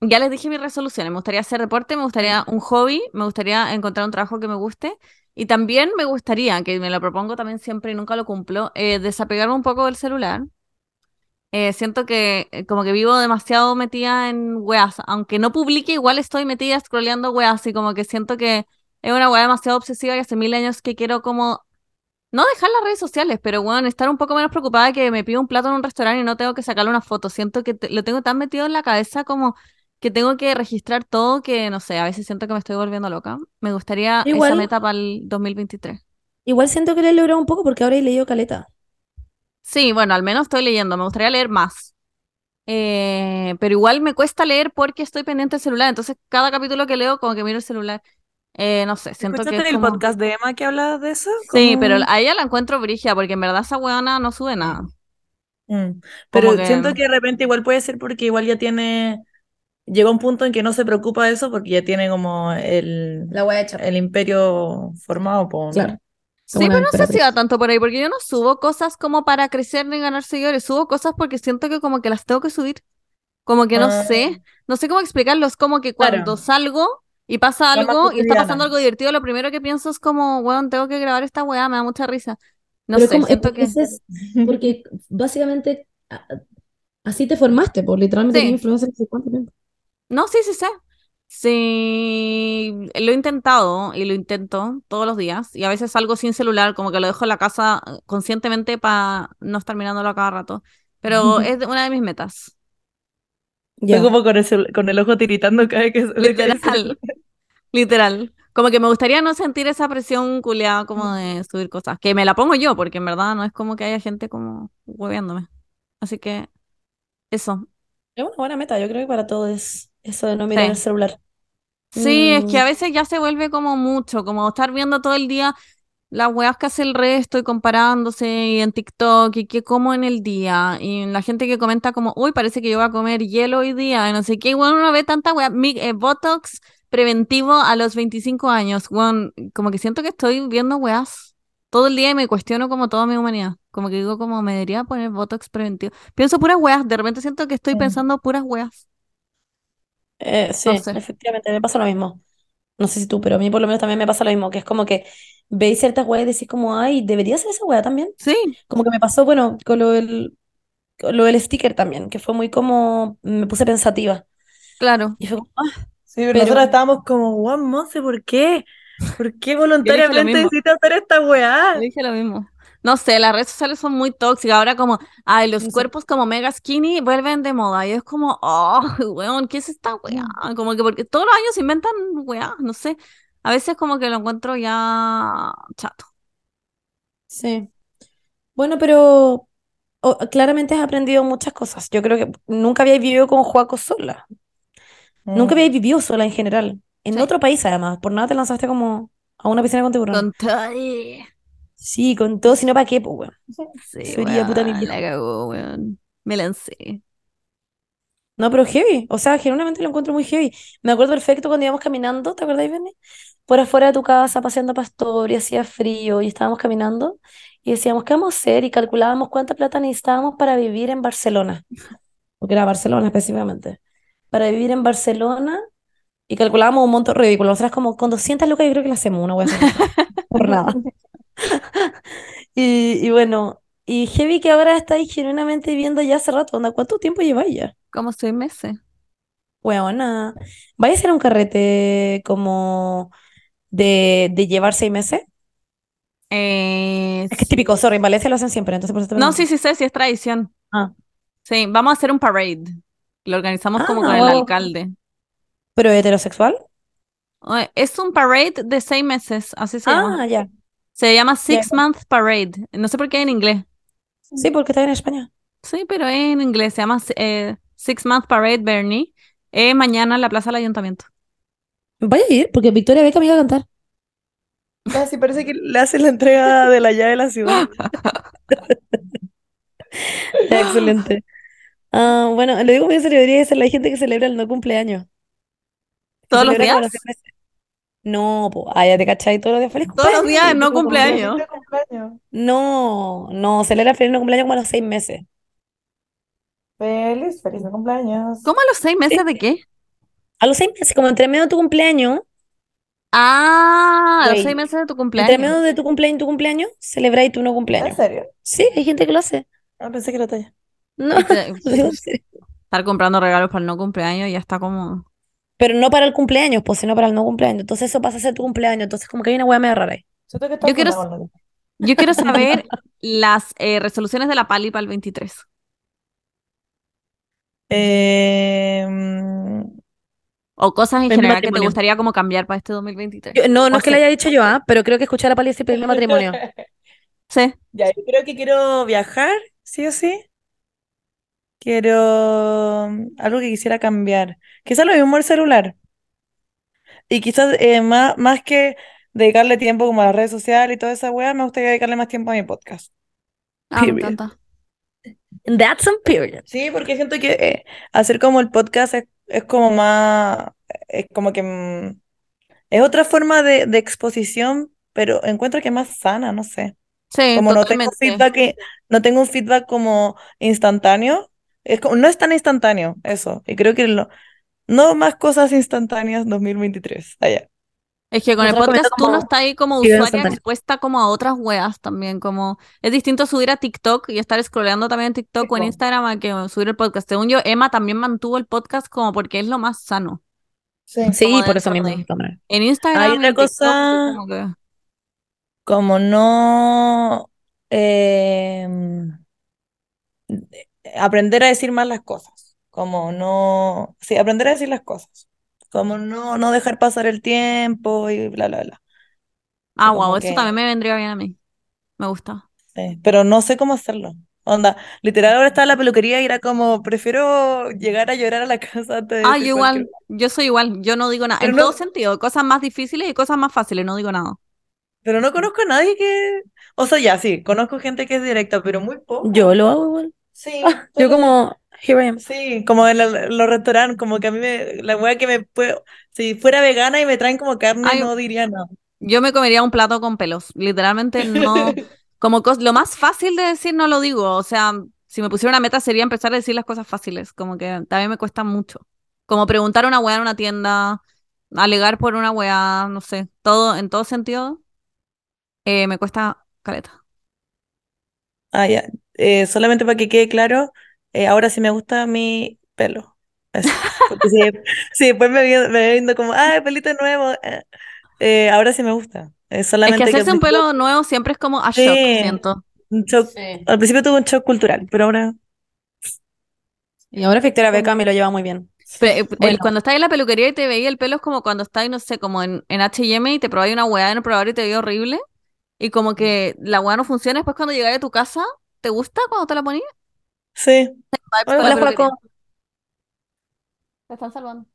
ya les dije mis resoluciones. Me gustaría hacer deporte, me gustaría un hobby, me gustaría encontrar un trabajo que me guste. Y también me gustaría, que me lo propongo también siempre y nunca lo cumplo, eh, desapegarme un poco del celular. Eh, siento que eh, como que vivo demasiado metida en weas. Aunque no publique, igual estoy metida scrolleando weas. Y como que siento que es una wea demasiado obsesiva y hace mil años que quiero como no dejar las redes sociales, pero bueno, estar un poco menos preocupada de que me pido un plato en un restaurante y no tengo que sacarle una foto. Siento que te- lo tengo tan metido en la cabeza como que tengo que registrar todo que, no sé, a veces siento que me estoy volviendo loca. Me gustaría Igual- esa meta para el 2023. Igual siento que le he logrado un poco porque ahora he leído caleta. Sí, bueno, al menos estoy leyendo. Me gustaría leer más. Eh, pero igual me cuesta leer porque estoy pendiente del celular. Entonces, cada capítulo que leo, como que miro el celular. Eh, no sé, siento que ¿Escuchaste es el como... podcast de Emma que habla de eso? Sí, pero a ella la encuentro brigia porque en verdad esa weona no sube nada. Mm. Pero que- siento que de repente igual puede ser porque igual ya tiene, llega un punto en que no se preocupa de eso porque ya tiene como el, La el imperio formado, po, ¿no? Claro. Sí, pero no sé si va tanto por ahí, porque yo no subo cosas como para crecer ni ganar seguidores, subo cosas porque siento que como que las tengo que subir. Como que no Ah. sé, no sé cómo explicarlo, es como que Claro. cuando salgo y pasa algo y está pasando algo divertido, lo primero que pienso es como, weón, tengo que grabar esta weá, me da mucha risa. No Pero sé, como- siento que... ese es- porque básicamente así te formaste, por literalmente Sí. influencer hace cuánto tiempo. No, sí, sí sé. Sí, lo he intentado y lo intento todos los días y a veces salgo sin celular, como que lo dejo en la casa eh, conscientemente para no estar mirándolo a cada rato. Pero es una de mis metas. Ya. como con el, con el ojo tiritando cada vez que Literal. Literal. Como que me gustaría no sentir esa presión culeada como de subir cosas. Que me la pongo yo, porque en verdad no es como que haya gente como hueveándome. Así que eso. Es una buena meta, yo creo que para todos es eso de no mirar Sí. el celular. Sí, es que a Mm. veces ya se vuelve como mucho, como estar viendo todo el día las weas que hace el resto y comparándose y en TikTok y qué como en el día y la gente que comenta como, uy, parece que yo voy a comer hielo hoy día y no sé qué, bueno, uno ve tanta wea, mi- eh, Botox preventivo a los 25 años, weón, como que siento que estoy viendo weas todo el día y me cuestiono como toda mi humanidad, como que digo como me debería poner Botox preventivo, pienso puras weas, de repente siento que estoy pensando puras weas. Eh, sí, No sé. efectivamente, me pasa lo mismo. No sé si tú, pero a mí por lo menos también me pasa lo mismo, que es como que veis ciertas weas y decís como, ay, debería ser esa wea también. Sí, Como que me pasó, bueno, con lo del, con lo del sticker también, que fue muy como, me puse pensativa. claro. Y fue como, ah, Sí, pero Pero- nosotros estábamos como, Juan Monse, ¿por qué? ¿Por qué lo voluntariamente mismo. decidiste hacer esta weá? Le dije lo mismo. No sé, las redes sociales son muy tóxicas. Ahora como, ay, los cuerpos como mega skinny vuelven de moda. Y es como, oh, weón, ¿qué es esta weá? Como que porque todos los años se inventan weá, no sé. A veces como que lo encuentro ya chato. sí. Bueno, pero claramente has aprendido muchas cosas. Yo creo que nunca había vivido con Joaco sola. Nunca Mm. había vivido sola en general. En Sí. otro país, además. Por nada te lanzaste como a una piscina con tiburón. Con Sí, con todo, sino para qué, pues, weón. Sí, Sería puta mi viejo. la cagó, weón. Me lancé. No, pero heavy. O sea, genuinamente lo encuentro muy heavy. Me acuerdo perfecto cuando íbamos caminando, ¿te acuerdas, Benny? Por afuera de tu casa, paseando a Pastor, y hacía frío, y estábamos caminando, y decíamos, ¿qué vamos a hacer? Y calculábamos cuánta plata necesitábamos para vivir en Barcelona. Porque era Barcelona específicamente. Para vivir en Barcelona, y calculábamos un monto ridículo. Nosotras como, con 200 lucas yo creo que la hacemos, una wea. Por nada. Y, y bueno, y heavy que ahora estáis genuinamente viviendo ya hace rato. Onda, ¿cuánto tiempo lleváis ya? Como seis meses. Weona, ¿vaya a ser un carrete como de, de llevar seis meses? Eh, Es que es típico, sorry, en Valencia lo hacen siempre, entonces por eso te No, sí, sí sé, sí es tradición. Ah, Sí, vamos a hacer un parade. Lo organizamos como Ah, con el wow. alcalde. ¿pero heterosexual? Es un parade de seis meses, así se llama. Ah, ya. Se llama Six. Month Parade. No sé por qué en inglés. Sí, porque está en España. Sí, pero es en inglés. Se llama eh, Six Month Parade Bernie. Es mañana en la Plaza del Ayuntamiento. Vaya a ir, porque Victoria Beca me iba a cantar. Ah, sí, parece que le hace la entrega de la llave de la ciudad. Excelente. Ah, bueno, lo digo muy en serio, debería ser la gente que celebra el no cumpleaños. ¿Todos los días? No, pues, ah, ya te cachai todos los días. Feliz Todos los cumpleaños. días, no cumpleaños. Cumpleaños. No, no, celebra feliz no cumpleaños como a los seis meses. Feliz, feliz cumpleaños. ¿Cómo a los seis meses de qué? A los seis meses, como entre medio de tu cumpleaños, Ah, a los seis meses de tu entre cumpleaños. medio de tu cumpleaños y tu cumpleaños, celebráis tu no ¿En cumpleaños. serio? Sí, hay gente que lo hace. Ah, pensé que era talla. No, en. Estar comprando regalos para el no cumpleaños ya está como. Pero no para el cumpleaños, pues, sino para el no cumpleaños. Entonces eso pasa a ser tu cumpleaños. Entonces como que hay una hueá medio rara ahí. Yo quiero- Yo saber las eh, resoluciones de la Pali para el 23. Eh, mm, O cosas en general que te gustaría como cambiar para este 2023. Yo- no, no es que sea, haya dicho yo, ah, pero creo que escuchar a Pali decir pedirle matrimonio. Sí. Ya, yo creo que quiero viajar, sí o sí. Quiero mm, algo que quisiera cambiar. Quizás lo mismo el celular. Y quizás eh, más, más que dedicarle tiempo como a las redes sociales y toda esa weá, me gustaría dedicarle más tiempo a mi podcast. Ah, me Period. encanta. And that's some period. Sí, porque siento que eh, hacer como el podcast es, es como más, es como que mm, es otra forma de, de exposición, pero encuentro que es más sana, no sé. Sí, Como no tengo totalmente. feedback, que- no tengo un feedback como instantáneo, es como, no es tan instantáneo eso. Y creo que lo- no más cosas instantáneas 2023. Allá. Es que con el podcast tú no estás ahí como usuaria expuesta como a otras weas también, como es distinto subir a TikTok y estar scrolleando también en TikTok o en. Instagram a que subir el podcast. Según yo, Emma también mantuvo el podcast como porque es lo más sano. Sí. Sí, por eso mismo. de-. En Instagram, Hay en una TikTok, cosa- como que- Como no eh, aprender a decir más las cosas. Como no, sí, aprender a decir las cosas. Como no, no dejar pasar el tiempo y bla, bla, bla. Ah, wow, eso que- también me vendría bien a mí. Me gusta. Sí, pero no sé cómo hacerlo. Onda, literal ahora estaba en la peluquería y era como, prefiero llegar a llorar a la casa antes de Ah, yo cualquier- igual, yo soy igual, yo no digo nada. Pero En no- todo sentido, cosas más difíciles y cosas más fáciles, no digo nada. Pero no conozco a nadie que... O sea, ya, sí, conozco gente que es directa, pero muy poco. Yo lo hago igual. Sí, Yo como, here I am. Sí, como en el- los restaurantes, como que a mí me... La wea que me puedo... Si fuera vegana y me traen como carne, Ay, no diría nada. Yo me comería un plato con pelos, literalmente no, como lo más fácil de decir no lo digo, o sea, si me pusiera una meta sería empezar a decir las cosas fáciles, como que también me cuesta mucho, Como preguntar una weá en una tienda, alegar por una weá, no sé, todo, en todo sentido, eh, me cuesta caleta. Ah, ya. Eh, solamente para que quede claro, eh, ahora sí me gusta mi pelo. Porque si, si después me viendo, me viendo como, ah, pelito nuevo, eh, ahora sí me gusta. Es Es solamente que que hacerse al un pelo nuevo siempre es como a Sí. shock, siento. un shock- Sí. al principio tuve un shock cultural, pero ahora Y ahora Victoria Beckham me lo lleva muy bien. Pero, el- Bueno. cuando estás en la peluquería y te veía el pelo es como cuando estás, no sé, como en, en H&M y te probáis una weá en el probador y te veía horrible. Y como que la weá no funciona. Después cuando llegáis a tu casa, ¿te gusta cuando te la ponías? sí. Hola, Hola. Joaco. Te están salvando.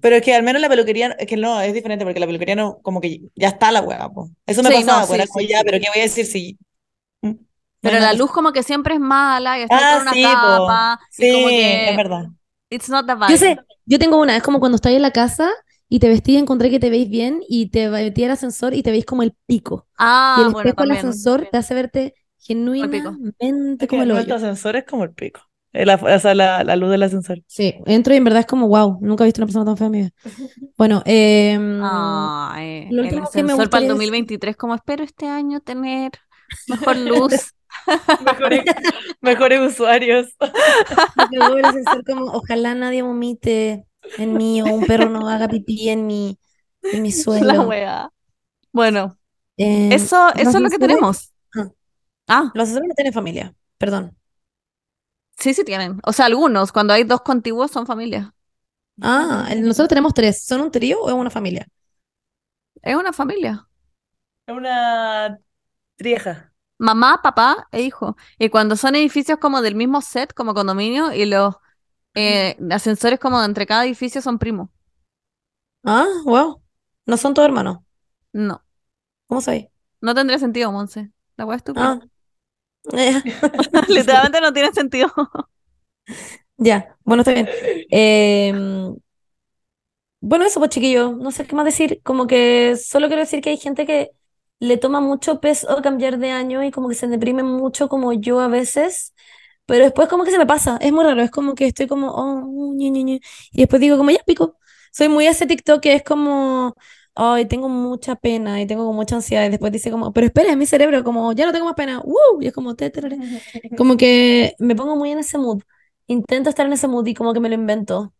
Pero es que al menos la peluquería, es que no, es diferente porque la peluquería no, como que ya está la hueá, po. Eso me Sí, pasaba, no, pues, sí, era como sí, ya, sí. pero ¿qué voy a decir si... mm, no Pero la luz como que siempre es mala y estás Ah, con una sí, po. capa y como Sí, que es verdad. it's not the Yo vibe. sé, yo tengo una, es como cuando estáis en la casa y te vestís y encontré que te veis bien y te metí al ascensor y te veis como el pico. y Ah, el bueno, espejo del también. ascensor te hace verte. Genuinamente Es como el hoyo. ascensor es como el pico. Eh, la- o sea, la, la luz del ascensor. Sí, entro y en verdad es como, wow, nunca he visto una persona tan fea en mi vida. Bueno, Ay, lo el último que me ascensor para el gustaría decir- 2023, como espero este año tener mejor luz. Mejores, mejores usuarios. el ascensor como, ojalá nadie vomite en mí o un perro no haga pipí en mi, en mi La suelo. wea. Bueno, Em, eso, eso es lo que tenemos. Ah. Los ascensores no tienen familia, perdón. sí, sí tienen. O sea, algunos, cuando hay dos contiguos, son familia. Ah, nosotros tenemos tres. ¿Son un trío o es una familia? Es una familia. Es una trieja. Mamá, papá e hijo. Y cuando son edificios como del mismo set, como condominio, y los eh, ascensores como entre cada edificio son primos. Ah, wow. No son todos hermanos. No, ¿Cómo sabéis? no tendría sentido, Monse. La es estúpida. Ah. Literalmente no tiene sentido. Ya, bueno, está bien. Em, bueno, eso pues chiquillo, no sé qué más decir, como que solo quiero decir que hay gente que le toma mucho peso cambiar de año y como que se deprime mucho como yo a veces, pero después como que se me pasa, es muy raro, es como que estoy como, oh, y después digo como, ya pico, soy muy ese TikTok que es como, ay, tengo mucha pena y tengo mucha ansiedad, y después dice como, pero espera, en mi cerebro, como, ya no tengo más pena, ¡Woo! y es como, te. como que me pongo muy en ese mood. Intento estar en ese mood y como que me lo invento.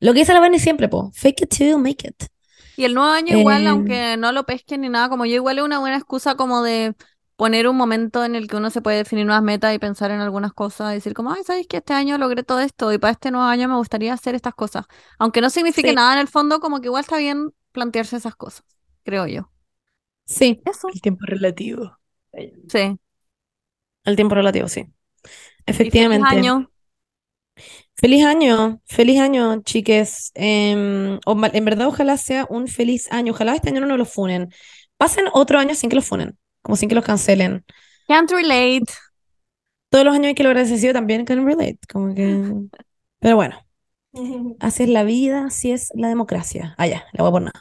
Lo que dice la Bernie siempre, po. Fake it till you make it. Y el nuevo año igual, Eh, aunque no lo pesquen ni nada, como yo igual es una buena excusa como de poner un momento en el que uno se puede definir nuevas metas y pensar en algunas cosas, y decir como, ay, ¿sabes que Este año logré todo esto y para este nuevo año me gustaría hacer estas cosas. Aunque no signifique Sí. nada en el fondo, como que igual está bien plantearse esas cosas, creo yo. Sí, Eso. El tiempo relativo. Sí. el tiempo relativo, sí. Y feliz Efectivamente. año. Feliz año, feliz año, chiques. Em, en verdad, ojalá sea un feliz año. Ojalá este año no lo funen. Pasen otro año sin que los funen, como sin que los cancelen. Can't relate. Todos los años hay que lo agradecido también can relate, como que... Pero bueno, así es la vida, así es la democracia. Ah, ya, la voy a poner.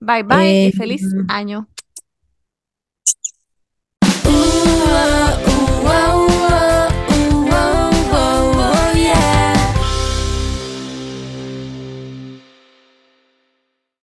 Bye bye y Eh, feliz año.